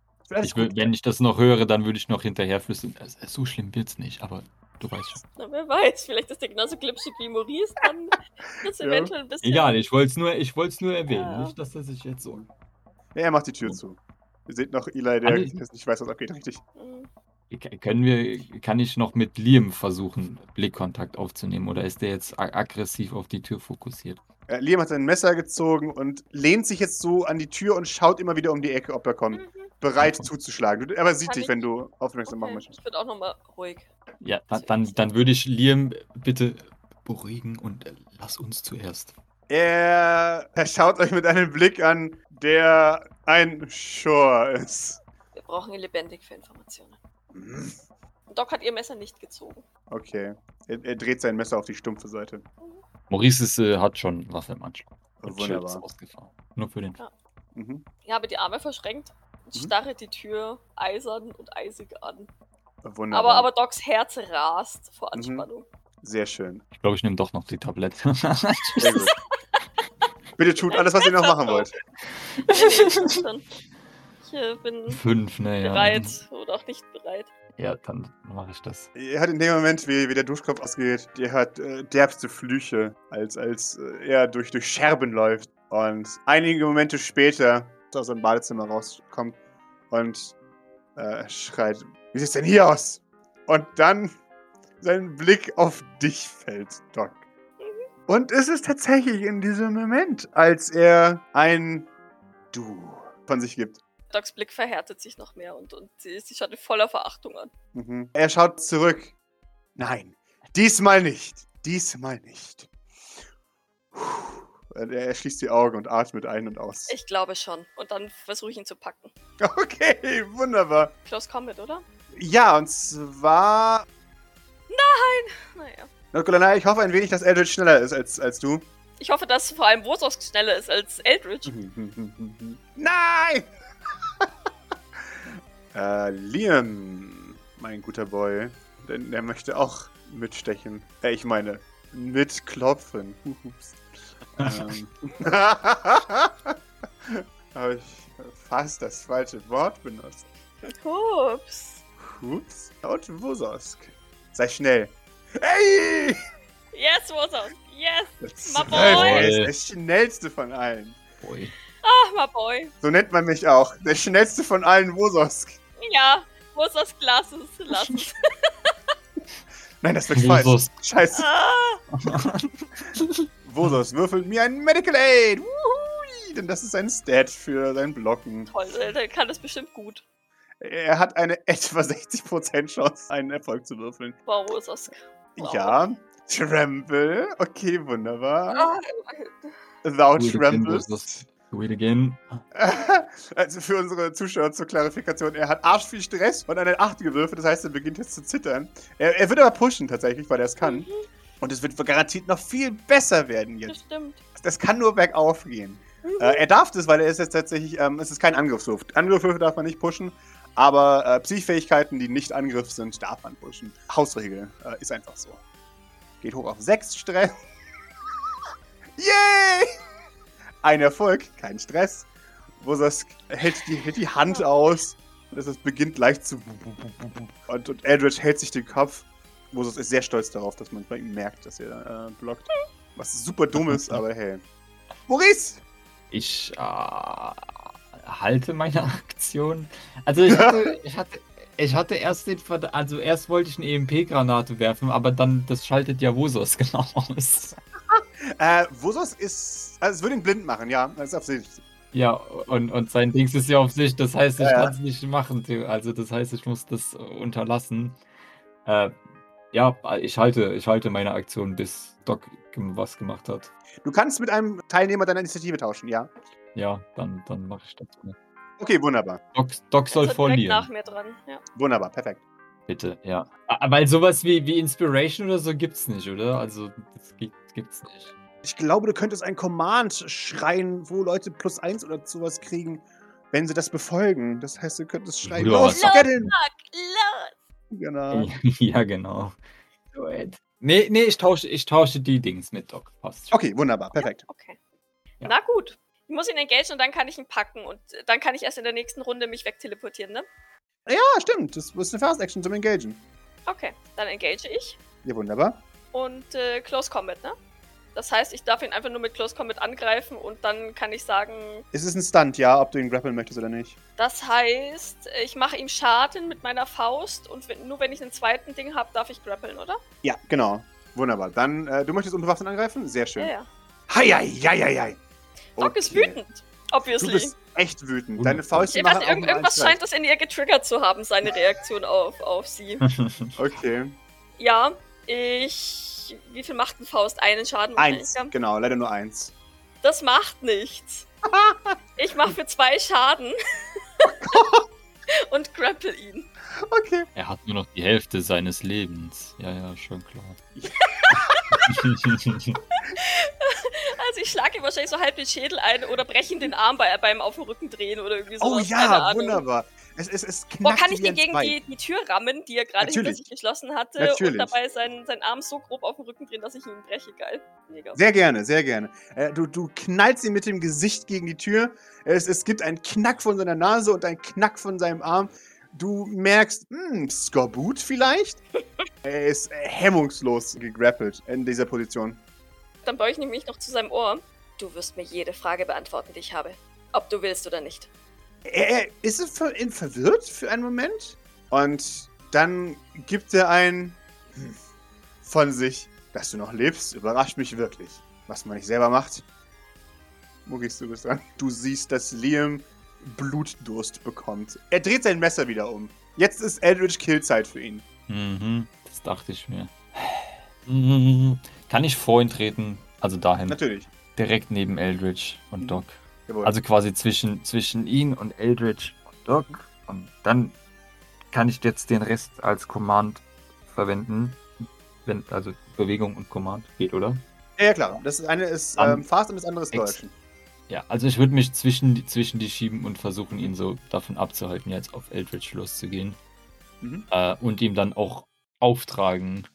Ich will, wenn ich das noch höre, dann würde ich noch hinterher flüstern. "Es- es- So schlimm wird's nicht, aber du weißt schon. Na, wer weiß, vielleicht ist der genauso glitschig wie Maurice, dann ist Ja. eventuell ein bisschen. Egal, ich wollte es nur, ich nur erwähnen. Ja. Nicht, dass er sich jetzt so. Ja, er macht die Tür zu. Ihr seht noch Eli, der Alle- nicht weiß, was abgeht, richtig. Mhm. Können wir, kann ich noch mit Liam versuchen, Blickkontakt aufzunehmen oder ist der jetzt aggressiv auf die Tür fokussiert? Äh, Liam hat sein Messer gezogen und lehnt sich jetzt so an die Tür und schaut immer wieder um die Ecke, ob er kommt. Mhm. Bereit zuzuschlagen. Du, aber er sieht Kann dich, ich- wenn du aufmerksam machen Okay, möchtest. ich bin auch nochmal ruhig. Ja, dann, dann, dann würde ich Liam bitte beruhigen und äh, lass uns zuerst. Er, er schaut euch mit einem Blick an, der ein Shore ist. Wir brauchen ihn lebendig für Informationen. Hm, Doc hat ihr Messer nicht gezogen. Okay. Er, er dreht sein Messer auf die stumpfe Seite. Maurice ist, äh, hat schon Waffe im Anschlag. Ist Wunderbar. ausgefahren. Nur für den. Mhm. Ich habe die Arme verschränkt und Mhm. starre die Tür eisern und eisig an. Wunderbar. Aber, aber Docs Herz rast vor Mhm. Anspannung. Sehr schön. Ich glaube, ich nehme doch noch die Tablette. Sehr gut. Bitte tut alles, was ihr noch machen wollt. Ich äh, bin Fünf, naja. bereit oder auch nicht bereit. Ja, dann mache ich das. Ihr hört in dem Moment, wie, wie der Duschkopf ausgeht, ihr hört äh, derbste Flüche, als, als äh, er durch, durch Scherben läuft. Und einige Momente später aus seinem Badezimmer rauskommt und äh, schreit, wie sieht's denn hier aus? Und dann sein Blick auf dich fällt, Doc. Und es ist tatsächlich in diesem Moment, als er ein Du von sich gibt. Docs Blick verhärtet sich noch mehr und, und sie, sie schaut in voller Verachtung an. Mhm. Er schaut zurück. Nein, diesmal nicht. Diesmal nicht. Puh. Er schließt die Augen und atmet ein und aus. Ich glaube schon. Und dann versuche ich ihn zu packen. Okay, wunderbar. Close Combat, oder? Ja, und zwar. Naja. Nikolai, ich hoffe ein wenig, dass Eldritch schneller ist als, als du. Ich hoffe, dass vor allem Wosos schneller ist als Eldritch. Nein! äh, Liam, mein guter Boy, denn der möchte auch mitstechen. Äh, ich meine, mitklopfen. Hups. Ähm, Habe ich fast das falsche Wort benutzt. Ups. Hups. Und Wososk. Sei schnell. Ey! Yes, Wosos. Yes. Das My boy. ist der schnellste von allen. Boy. Ah, my boy. So nennt man mich auch. Der schnellste von allen Wososk. Ja, Wosos Glas ist. Lass es. Nein, das wird falsch. Scheiße. Ah, Vosos würfelt mir ein Medical Aid. Wuhui, denn das ist ein Stat für sein Blocken. toll, äh, der kann das bestimmt gut. Er hat eine etwa 60% Chance, einen Erfolg zu würfeln. Wow, Wosos. Wow. Ja. Trample. Okay, wunderbar. Ah, Thou Do it again, tramplest. Do it again. Also für unsere Zuschauer zur Klarifikation, er hat arsch viel Stress und eine 8 gewürfelt, das heißt, er beginnt jetzt zu zittern. Er, er wird aber pushen tatsächlich, weil er es kann. Mhm, Und es wird garantiert noch viel besser werden jetzt. bestimmt. Das kann nur bergauf gehen. Mhm. Äh, er darf das, weil er ist jetzt tatsächlich, ähm, es ist kein Angriffswurf. Angriffswürfe darf man nicht pushen, aber äh, Psychfähigkeiten, die nicht Angriff sind, darf man pushen. Hausregel, äh, ist einfach so. Geht hoch auf 6 Stress. Yay! Ein Erfolg, kein Stress. Vosask hält die, hält die Hand aus und es beginnt leicht zu. Und, und Eldritch hält sich den Kopf. Vosask ist sehr stolz darauf, dass man bei ihm merkt, dass er äh, blockt. Was super dumm ist, aber hey. Maurice! Ich äh, halte meine Aktion. Also ich hatte, ich hatte, ich hatte erst den Verdacht, also erst wollte ich eine EMP-Granate werfen, aber dann, das schaltet ja Vosos genau aus. Äh, Vosos ist. Also, es würde ihn blind machen, ja. Das ist auf sich. Ja, und, und sein Dings ist ja auf sich, das heißt, ich ja. kann es nicht machen. Also das heißt, ich muss das äh, unterlassen. Äh, ja, ich halte, ich halte meine Aktion, bis Doc was gemacht hat. Du kannst mit einem Teilnehmer deiner Initiative tauschen, ja. Ja, dann, dann mache ich das. Okay, wunderbar. Doc, Doc soll direkt nach mir dran. Ja. Wunderbar, perfekt. Bitte, ja. Weil sowas wie, wie Inspiration oder so gibt's nicht, oder? Also, das gibt, gibt's nicht. Ich glaube, du könntest ein Command schreien, wo Leute plus eins oder sowas kriegen, wenn sie das befolgen. Das heißt, du könntest schreien, Ja. los, get in! Los! Genau. ja, genau. Nee, nee, ich tausche, ich tausche die Dings mit Doc. Passt schon. Okay, wunderbar, perfekt. Okay. Ja. Na gut. Ich muss ihn engagieren und dann kann ich ihn packen und äh, dann kann ich erst in der nächsten Runde mich wegteleportieren, ne? Ja, stimmt. Das ist eine Fast Action zum Engagen. Okay, dann engage ich Ja, wunderbar. und äh, Close Combat, ne? Das heißt, ich darf ihn einfach nur mit Close Combat angreifen und dann kann ich sagen, Es ist ein Stunt, ja, ob du ihn grappeln möchtest oder nicht. das heißt, ich mache ihm Schaden mit meiner Faust und nur wenn ich einen zweiten Ding habe, darf ich grappeln, oder? Ja, genau. Wunderbar. Dann, äh, du möchtest unbewaffnet angreifen? Sehr schön. Ja, ja. Hei, hei, hei, hei, hei. Doc ist Okay. wütend, Du obviously. bist echt wütend. Deine Fäuste Ich weiß nicht, irgend, irgendwas scheint das in ihr getriggert zu haben, seine Reaktion auf, auf sie. Okay. Ja, ich. Wie viel macht ein Faust? Einen Schaden? Eins, genau, leider nur eins. Das macht nichts. Ich mache für zwei Schaden. und grapple ihn. Okay. Er hat nur noch die Hälfte seines Lebens. Ja, ja, schon klar. Also ich schlage ihm wahrscheinlich so halb den Schädel ein oder breche ihm den Arm bei, beim auf den Rücken drehen oder irgendwie so. Oh ja, wunderbar. Es, es, es Boah, kann ich ein gegen die, die Tür rammen, die er gerade hinter sich geschlossen hatte Natürlich. und dabei seinen, seinen Arm so grob auf den Rücken drehen, dass ich ihn breche. Geil. Mega. Sehr gerne, sehr gerne. Äh, du, du knallst ihn mit dem Gesicht gegen die Tür. Es, es gibt einen Knack von seiner Nase und einen Knack von seinem Arm. Du merkst, hm, Skorbut vielleicht? er ist hemmungslos gegrappelt in dieser Position. Dann baue ich nämlich noch zu seinem Ohr. Du wirst mir jede Frage beantworten, die ich habe. Ob du willst oder nicht. Er, ist in verwirrt für einen Moment und dann gibt er ein hm, von sich, dass du noch lebst, überrascht mich wirklich. Was man nicht selber macht. Maurice, du bist dran. Du siehst, dass Liam Blutdurst bekommt. Er dreht sein Messer wieder um. Jetzt ist Eldritch Killzeit für ihn. mhm, das dachte ich mir. Mhm. Kann ich vor ihn treten? Also dahin. Natürlich. Direkt neben Eldritch und Doc. Jawohl. Also quasi zwischen, zwischen ihn und Eldritch und Doc. Und dann kann ich jetzt den Rest als Command verwenden. Wenn, also Bewegung und Command geht, oder? ja, ja, klar. Das eine ist ähm, Fast und das andere ist Deutschen. Ja, also ich würde mich zwischen die, zwischen die schieben und versuchen, ihn so davon abzuhalten, jetzt auf Eldritch loszugehen. Mhm. Äh, und ihm dann auch auftragen.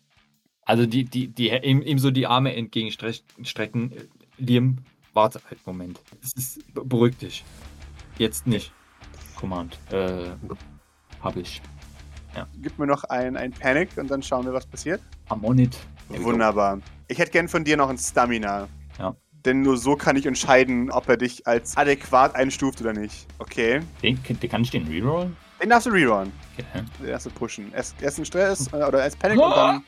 Also die, die, die, ihm, ihm so die Arme entgegenstrecken. Äh, Liam, warte halt, Moment. Es ist, be- beruhig dich. Jetzt nicht. Command. Äh, hab ich. Gib mir noch ein, ein Panic und dann schauen wir, was passiert. I'm on it. There we go. Wunderbar. Ich hätte gern von dir noch ein Stamina. Ja. Denn nur so kann ich entscheiden, ob er dich als adäquat einstuft oder nicht. Okay. Den, den kann ich den rerollen? Den darfst du rerollen. Okay. Den darfst du pushen. Erst, erst ein Stress äh, oder erst Panic und dann.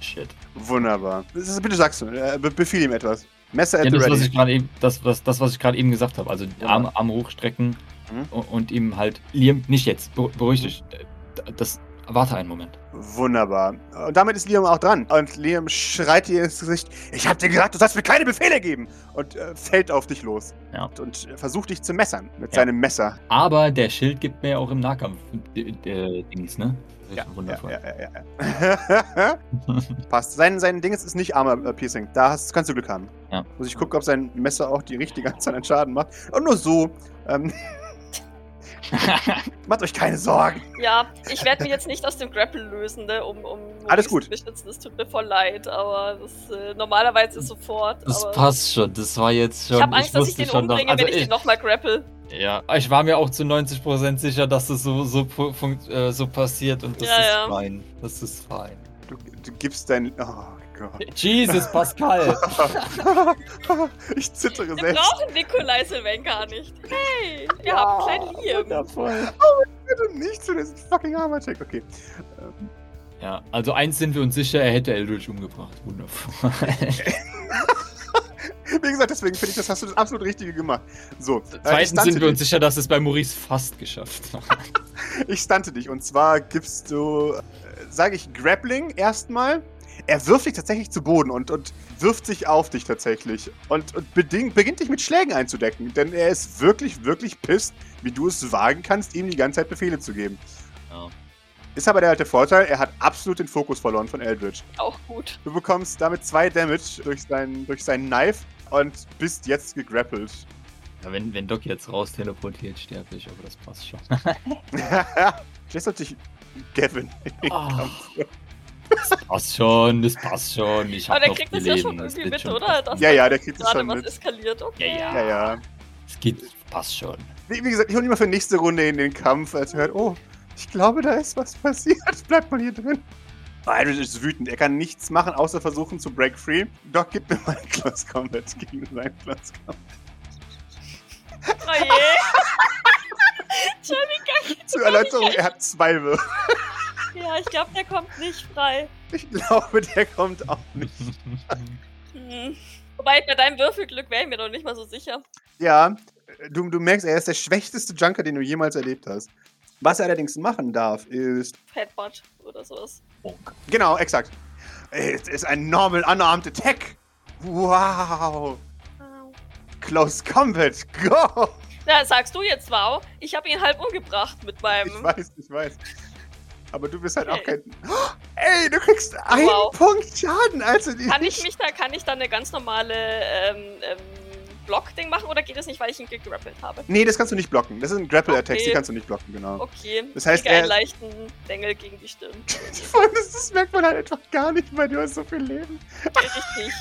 Shit. Wunderbar. Bitte sagst du. Äh, be befiehl ihm etwas. Messer at Ja, das, was ich gerade eben, das, was, das, was ich gerade eben gesagt habe. Also Ja. Arme, Arme hochstrecken Mhm. und, und ihm halt. Liam, nicht jetzt. Beru- Beruhig dich. D- Das. Warte einen Moment. Wunderbar. Und damit ist Liam auch dran. Und Liam schreit dir ins Gesicht: Ich hab dir gesagt, du sollst mir keine Befehle geben! Und äh, fällt auf dich los. Ja. Und, und äh, versucht dich zu messern mit Ja. seinem Messer. Aber der Schild gibt mir ja auch im Nahkampf äh, äh, Dings, ne? Ja, wundervoll. Ja, ja, ja. Passt. Sein, sein Ding ist, ist nicht Armor-Piercing. Da hast, kannst du Glück haben. Muss ich gucken, ob sein Messer auch die richtige Anzahl an Schaden macht. Und nur so. Ähm, macht euch keine Sorgen. Ja, ich werde mich jetzt nicht aus dem Grapple lösen, ne, um, um Alles gut. zu beschützen. Das tut mir voll leid, aber das äh, normalerweise sofort. Das aber passt schon. Das war jetzt schon. ich habe Angst, dass ich den umbringe, also wenn ich, den nochmal grapple. Ja, ich war mir auch zu 90% sicher, dass das so, so, funkt- äh, so passiert und das Ja, ist ja. fein. Das ist fein. Du, du gibst dein. Oh Gott. Jesus, Pascal! ich zittere Wir selbst. brauchen Nikolai Sylvain gar nicht. Hey, wir haben einen kleinen Liam. Wundervoll. Bitte nicht zu diesem fucking Armor-Check. Okay. Ähm, Ja, also eins sind wir uns sicher, er hätte Eldritch umgebracht. Wundervoll. Wie gesagt, deswegen finde ich, das hast du das absolut Richtige gemacht. So. äh, Zweitens sind wir uns sicher, dass es bei Maurice fast geschafft hat. Ich stante dich. Und zwar gibst du, äh, sage ich, Grappling erstmal. Er wirft dich tatsächlich zu Boden und, und wirft sich auf dich tatsächlich. Und, und beding, beginnt dich mit Schlägen einzudecken. Denn er ist wirklich, wirklich pisst, wie du es wagen kannst, ihm die ganze Zeit Befehle zu geben. Ja. Ist aber der alte Vorteil, er hat absolut den Fokus verloren von Eldritch. Auch gut. Du bekommst damit zwei Damage durch, sein, durch seinen Knife und bist jetzt gegrappelt. Ja, wenn, wenn Doc jetzt raus teleportiert, sterbe ich, aber das passt schon. Vielleicht sollte ich Gavin in den Ah. Kampf. Das passt schon, das passt schon. Ich Aber der noch kriegt das ja schon das irgendwie mit, schon oder? Dass Ja, ja, der kriegt gerade schon was mit. eskaliert. Okay. Ja, Ja, ja. Es geht, passt schon. Wie, wie gesagt, ich hole ihn mal für nächste Runde in den Kampf, als er hört, oh, ich glaube, da ist was passiert. Bleibt mal hier drin. Iris ist wütend. Er kann nichts machen, außer versuchen zu break free. Doc, gib mir mal ein Close Combat gegen seinen Close Combat. Oh je. Entschuldigung. Zur Erläuterung, er hat zwei Würfe. Ja, ich glaube, der kommt nicht frei. Ich glaube, der kommt auch nicht. Hm. Wobei, bei deinem Würfelglück wäre ich mir noch nicht mal so sicher. Ja, du, du merkst, er ist der schwächste Junker, den du jemals erlebt hast. Was er allerdings machen darf, ist. Headbutt oder sowas. Genau, exakt. Es ist ein Normal Unarmed Attack. Wow. Au. Close Combat. Go. Na, sagst du jetzt wow? Ich habe ihn halb umgebracht mit meinem. Ich weiß, ich weiß. Aber du bist halt auch Okay. kein. Oh, ey, du kriegst einen wow. Punkt Schaden, also die. Kann ich mich da, kann ich da eine ganz normale ähm, ähm, Block-Ding machen oder geht das nicht, weil ich ihn gegrappelt habe? Nee, das kannst du nicht blocken. Das sind Grapple-Attacks, Okay. die kannst du nicht blocken, genau. Okay. Das heißt, kriege einen er- leichten Dengel gegen die Stirn. Das, das merkt man halt einfach gar nicht, weil du hast so viel Leben. Richtig.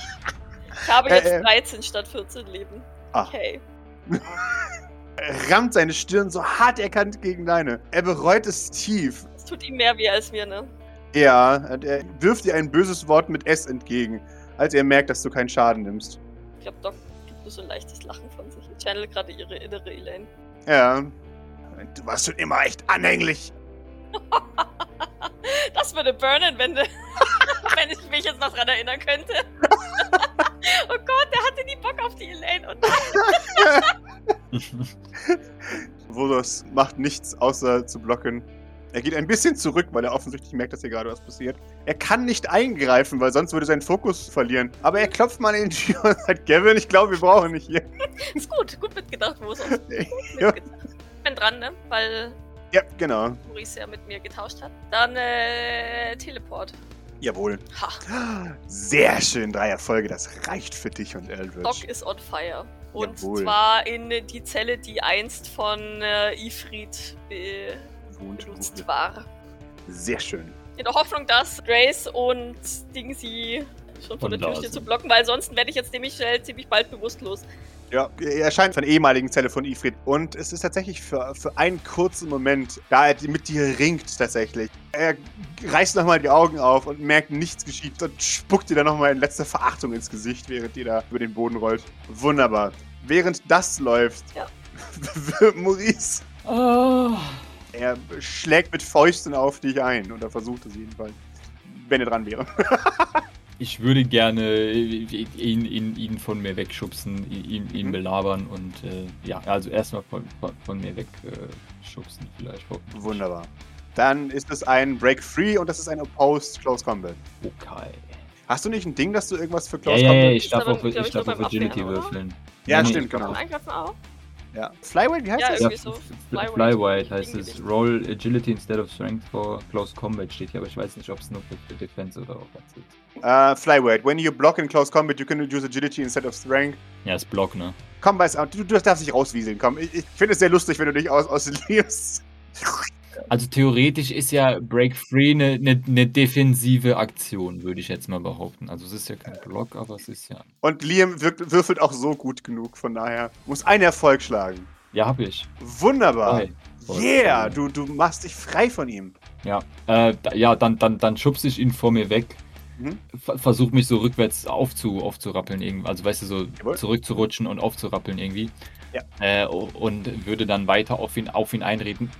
Ich habe Äh, jetzt äh. 13 statt 14 Leben. Ah. Okay. Er rammt seine Stirn so hart erkannt gegen deine. Er bereut es tief. Es tut ihm mehr weh als mir, ne? Ja, und er wirft dir ein böses Wort mit S entgegen, als er merkt, dass du keinen Schaden nimmst. Ich glaube, Doc gibt nur so ein leichtes Lachen von sich. Ich channel gerade ihre innere Elaine. Ja. Du warst schon immer echt anhänglich. Das würde burnen, wenn, wenn ich mich jetzt noch dran erinnern könnte. oh Gott, der hatte nie Bock auf die Elaine. Und Volos macht nichts außer zu blocken. Er geht ein bisschen zurück, weil er offensichtlich merkt, dass hier gerade was passiert. Er kann nicht eingreifen, weil sonst würde seinen Fokus verlieren. Aber er klopft mal in die Tür und sagt, Gavin, ich glaube, wir brauchen nicht hier. ist gut, gut mitgedacht, wo es auch Ja. Ich bin dran, ne? Weil Ja, genau. Maurice ja mit mir getauscht hat. Dann äh, Teleport. Jawohl. Ha, Sehr schön, drei Erfolge. Das reicht für dich und Eldritch. Doc ist on fire. Und Jawohl. zwar in die Zelle, die einst von äh, Ifrit Wohnt- benutzt war. Sehr schön. In der Hoffnung, dass Grace und Dingsy schon vor Und der Tür stehen zu blocken, weil sonst werde ich jetzt ziemlich schnell, ziemlich bald bewusstlos. Ja, er erscheint von der ehemaligen Zelle von Ifrit. Und es ist tatsächlich für, für einen kurzen Moment, da er mit dir ringt tatsächlich. Er reißt nochmal die Augen auf und merkt, nichts geschieht und spuckt dir dann nochmal in letzter Verachtung ins Gesicht, während ihr da über den Boden rollt. Wunderbar. Während das läuft, Ja. Maurice, Ah. Er schlägt mit Fäusten auf dich ein. Oder versucht es jedenfalls. Wenn er dran wäre. Ich würde gerne ihn, ihn, ihn von mir wegschubsen, ihn, ihn Mhm. belabern und äh, ja, also erstmal von, von, von mir wegschubsen äh, schubsen vielleicht. Wunderbar. Dann ist es ein Break Free und das ist ein Opposed Close Combat. Okay. Hast du nicht ein Ding, dass du irgendwas für Ja, Close ja, Combat ja, Ist ich darf auf, ich ich, darf auf Agility würfeln. Ja, Nee, stimmt, genau. Und Eingreifen auch? Ja. Flyweight, wie heißt Ja, das? Ja, irgendwie so. Flyweight. Flyweight heißt es. Roll Agility instead of Strength for Close Combat steht hier, aber ich weiß nicht, ob es nur für, Defense oder auch was ist. Uh, Flyweight. When you block in close combat, you can use agility instead of strength. Ja, ist Block, ne? Komm, weiß, du, du darfst dich rauswieseln. Komm, ich, ich finde es sehr lustig, wenn du dich aus, auslebst. Also theoretisch ist ja Break Free eine ne, ne defensive Aktion, würde ich jetzt mal behaupten. Also es ist ja kein Block, aber es ist ja. Und Liam wirkt, würfelt auch so gut genug, von daher muss ein Erfolg schlagen. Ja, hab ich. Wunderbar. Drei. Yeah, du, du machst dich frei von ihm. Ja, äh, ja dann, dann, dann schubse ich ihn vor mir weg. Mhm. Ver- Versuch mich so rückwärts aufzu, aufzurappeln irgendwie. Also weißt du, so Jawohl. zurückzurutschen und aufzurappeln irgendwie. Ja. Äh, und würde dann weiter auf ihn, auf ihn einreden.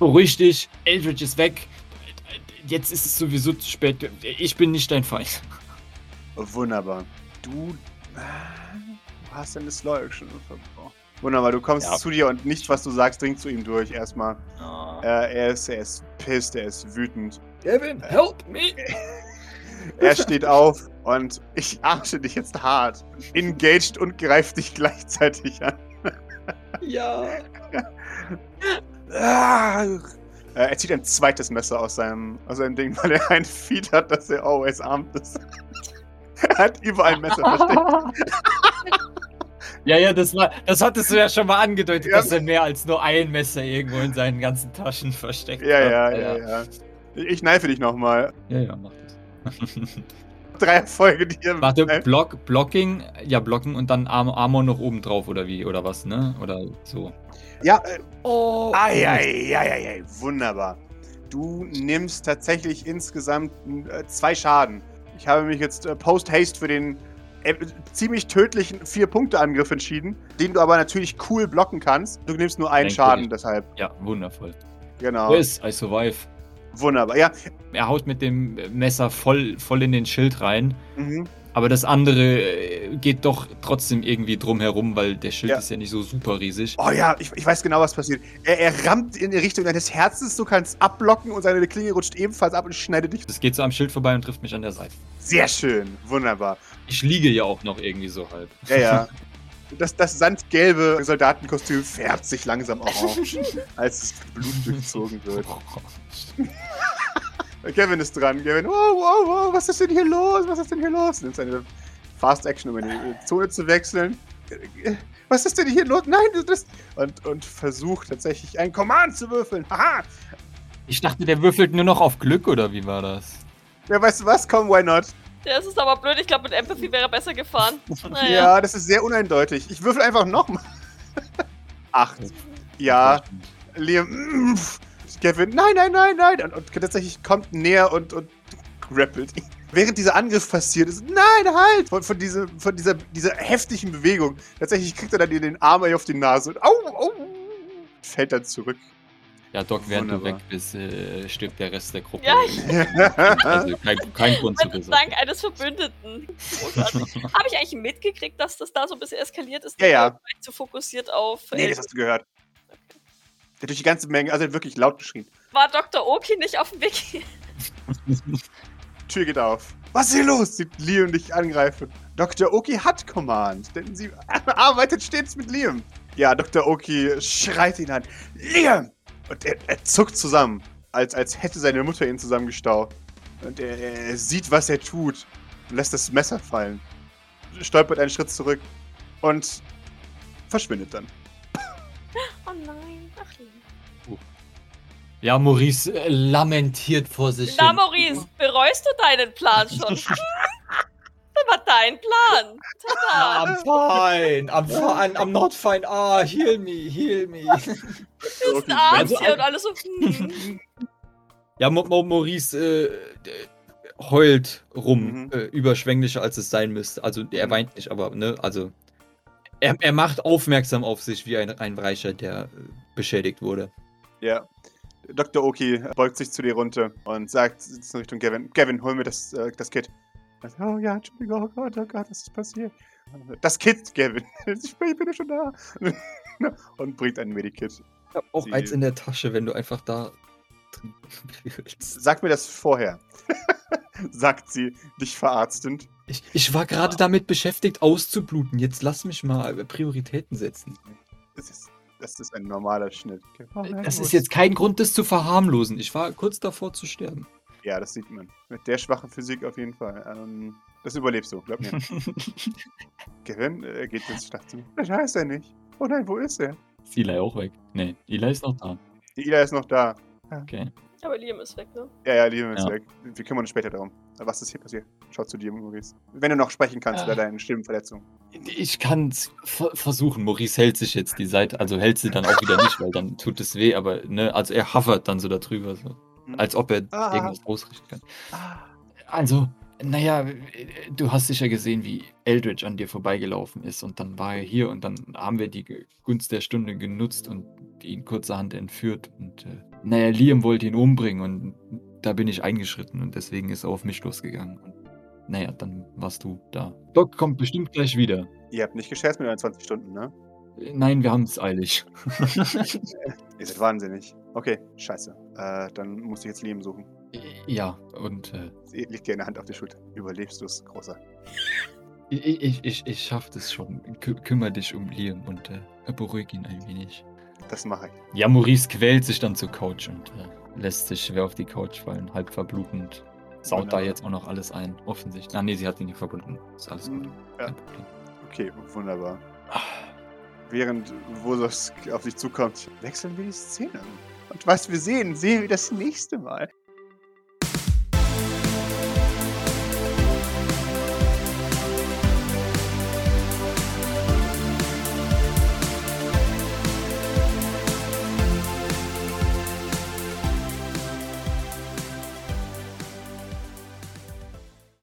Beruhig dich, Eldritch ist weg. Jetzt ist es sowieso zu spät. Ich bin nicht dein Feind. Wunderbar. Du, äh, du hast deine Slow Action verbraucht. Wunderbar, du kommst Ja. zu dir und nichts, was du sagst, dringt zu ihm durch erstmal. Äh, er, ist, er ist pissed, er ist wütend. Kevin, help me! Er steht auf und ich arsche dich jetzt hart. Engaged und greift dich gleichzeitig an. Ja. Ah. Äh, Er zieht ein zweites Messer aus seinem, aus seinem Ding, weil er ein Feed hat, dass er always armed ist. er hat überall ein Messer versteckt. Ja, ja, das war, das hattest du ja schon mal angedeutet, Ja. dass er mehr als nur ein Messer irgendwo in seinen ganzen Taschen versteckt Ja, hat. ja, ja, ja. Ich kneife dich nochmal. Ja, ja, mach das. Drei Erfolge, die ihr Warte. Block, Blocking, ja, blocken und dann Arm, Armor noch oben drauf oder wie, oder was, ne? Oder so. Ja, äh, Oh! ai, ai, ai, ai, ai, wunderbar. Du nimmst tatsächlich insgesamt äh, zwei Schaden. Ich habe mich jetzt äh, Post-Haste für den äh, ziemlich tödlichen Vier-Punkte-Angriff entschieden, den du aber natürlich cool blocken kannst. Du nimmst nur einen Denke Schaden, ich. deshalb. Ja, wundervoll. Genau. Yes, I survive. Wunderbar. Ja, Er haut mit dem Messer voll, voll in den Schild rein. mhm. Aber das andere äh, geht doch trotzdem irgendwie drum herum, weil der Schild Ja. ist ja nicht so super riesig. Oh ja, ich, ich weiß genau, was passiert. Er, er rammt in die Richtung deines Herzens, du kannst abblocken und seine Klinge rutscht ebenfalls ab und schneidet dich. Das geht so am Schild vorbei und trifft mich an der Seite. Sehr schön. Wunderbar. Ich liege ja auch noch irgendwie so halb. Ja, ja. Das, das sandgelbe Soldatenkostüm färbt sich langsam orange, als es mit Blut durchzogen wird. Kevin ist dran. Kevin, wow, wow, wow, was ist denn hier los? Was ist denn hier los? Nimmt seine Fast Action, um in die Zone zu wechseln. Was ist denn hier los? Nein, das. Und, und versucht tatsächlich ein Command zu würfeln. Haha! Ich dachte, der würfelt nur noch auf Glück, oder wie war das? Ja, weißt du was? Komm, why not? Ja, es ist aber blöd. Ich glaube, mit Empathy wäre er besser gefahren. Naja. Ja, das ist sehr uneindeutig. Ich würfel einfach nochmal. Acht. Ja, Liam. Kevin, nein, nein, nein, nein. Und, und tatsächlich kommt näher und, und grappelt ihn. Während dieser Angriff passiert ist, nein, halt! Von, von, diese, von dieser, dieser heftigen Bewegung. Tatsächlich kriegt er dann den Arm auf die Nase und au, au, fällt dann zurück. Ja, Doc, während Wunderbar. du weg bist, äh, stirbt der Rest der Gruppe. Ja, ich- Also kein, kein Grund zu Dank besorgen. eines Verbündeten. Habe ich eigentlich mitgekriegt, dass das da so ein bisschen eskaliert ist? Ja, ja. Zu fokussiert auf. nee, äh, das hast du gehört. Der hat durch die ganze Menge, also er hat wirklich laut geschrien. war Dr. Oki nicht auf dem Weg hier? Tür geht auf. Was ist hier los? Sieht Liam dich angreifen. Dr. Oki hat Command, denn sie arbeitet stets mit Liam. Ja, Dr. Oki schreit ihn an. Liam! Und er, er zuckt zusammen, als, als hätte seine Mutter ihn zusammengestaucht. Und er, er sieht, was er tut und lässt das Messer fallen. Stolpert einen Schritt zurück und verschwindet dann. Ja, Maurice äh, lamentiert vor sich Na, hin. Maurice, bereust du deinen Plan schon? das war dein Plan. Tada. I'm fine, I'm fine, I'm not fine. Ah, heal me, heal me. Dr. Oki Arzt Also, hier und alles so. Hm. Ja, Mo Mo Maurice äh, äh, heult rum, Mhm. äh, überschwänglicher als es sein müsste. Also er Mhm. weint nicht, aber ne, also er, er macht aufmerksam auf sich wie ein, ein Reicher, der äh, beschädigt wurde. Ja. Dr. Oki beugt sich zu dir runter und sagt in Richtung Gavin, Gavin, hol mir das, äh, das Kit. Oh ja, Entschuldigung, oh Gott, oh Gott, was ist passiert? Das Kit, Gavin. Ich bin ja schon da. und bringt ein Medikit. Ich hab auch Die- eins in der Tasche, wenn du einfach da drin willst. Sag mir das vorher. sagt sie, dich verarztend. Ich, ich war gerade damit beschäftigt, auszubluten. Jetzt lass mich mal Prioritäten setzen. Das ist, das ist ein normaler Schnitt. Oh nein, Das ist jetzt kein Grund, das zu verharmlosen. Ich war kurz davor zu sterben. Ja, das sieht man. Mit der schwachen Physik auf jeden Fall. Ähm, das überlebst du, glaub mir. Gavin äh, geht ins Schlafzimmer. Das heißt er nicht. Oh nein, wo ist er? Ist Eli auch weg? Nee, Eli ist noch da. Die Ida ist noch da. Okay. Aber Liam ist weg, ne? Ja, ja, Liam ist Ja. weg. Wir kümmern uns später darum. Was ist hier passiert? Schau zu dir, Maurice. Wenn du noch sprechen kannst Ah. über deine Stimmenverletzung. Ich kann es versuchen. Maurice hält sich jetzt die Seite, also hält sie dann auch wieder nicht, weil dann tut es weh, aber ne, also er hovert dann so darüber, so, als ob er Ah. irgendwas ausrichten kann. Ah, Also, naja, du hast sicher gesehen, wie Eldridge an dir vorbeigelaufen ist und dann war er hier und dann haben wir die Gunst der Stunde genutzt und ihn kurzerhand entführt und äh, naja, Liam wollte ihn umbringen und da bin ich eingeschritten und deswegen ist er auf mich losgegangen. Und naja, dann warst du da. Doc kommt bestimmt gleich wieder. ihr habt nicht gescherzt mit euren 20 Stunden, ne? Nein, wir haben es eilig. Ihr seid wahnsinnig. Okay, scheiße. Äh, dann musst du jetzt Liam suchen. Ja, und äh, Sie legt dir eine Hand auf die Schulter. Überlebst du es, Großer. ich, ich, ich, ich schaff das schon. Kü kümmer dich um Liam und äh, beruhig ihn ein wenig. Das mache ich. Ja, Maurice quält sich dann zur Couch und äh, lässt sich schwer auf die Couch fallen, halb verblutend. Saut da Wunderbar. jetzt auch noch alles ein, offensichtlich. Ah, nee, sie hat ihn nicht verbunden. Ist alles gut. Mhm, Ja. Okay, wunderbar. Während Vosos auf dich zukommt, wechseln wir die Szene. Und was wir sehen, sehen wir das nächste Mal.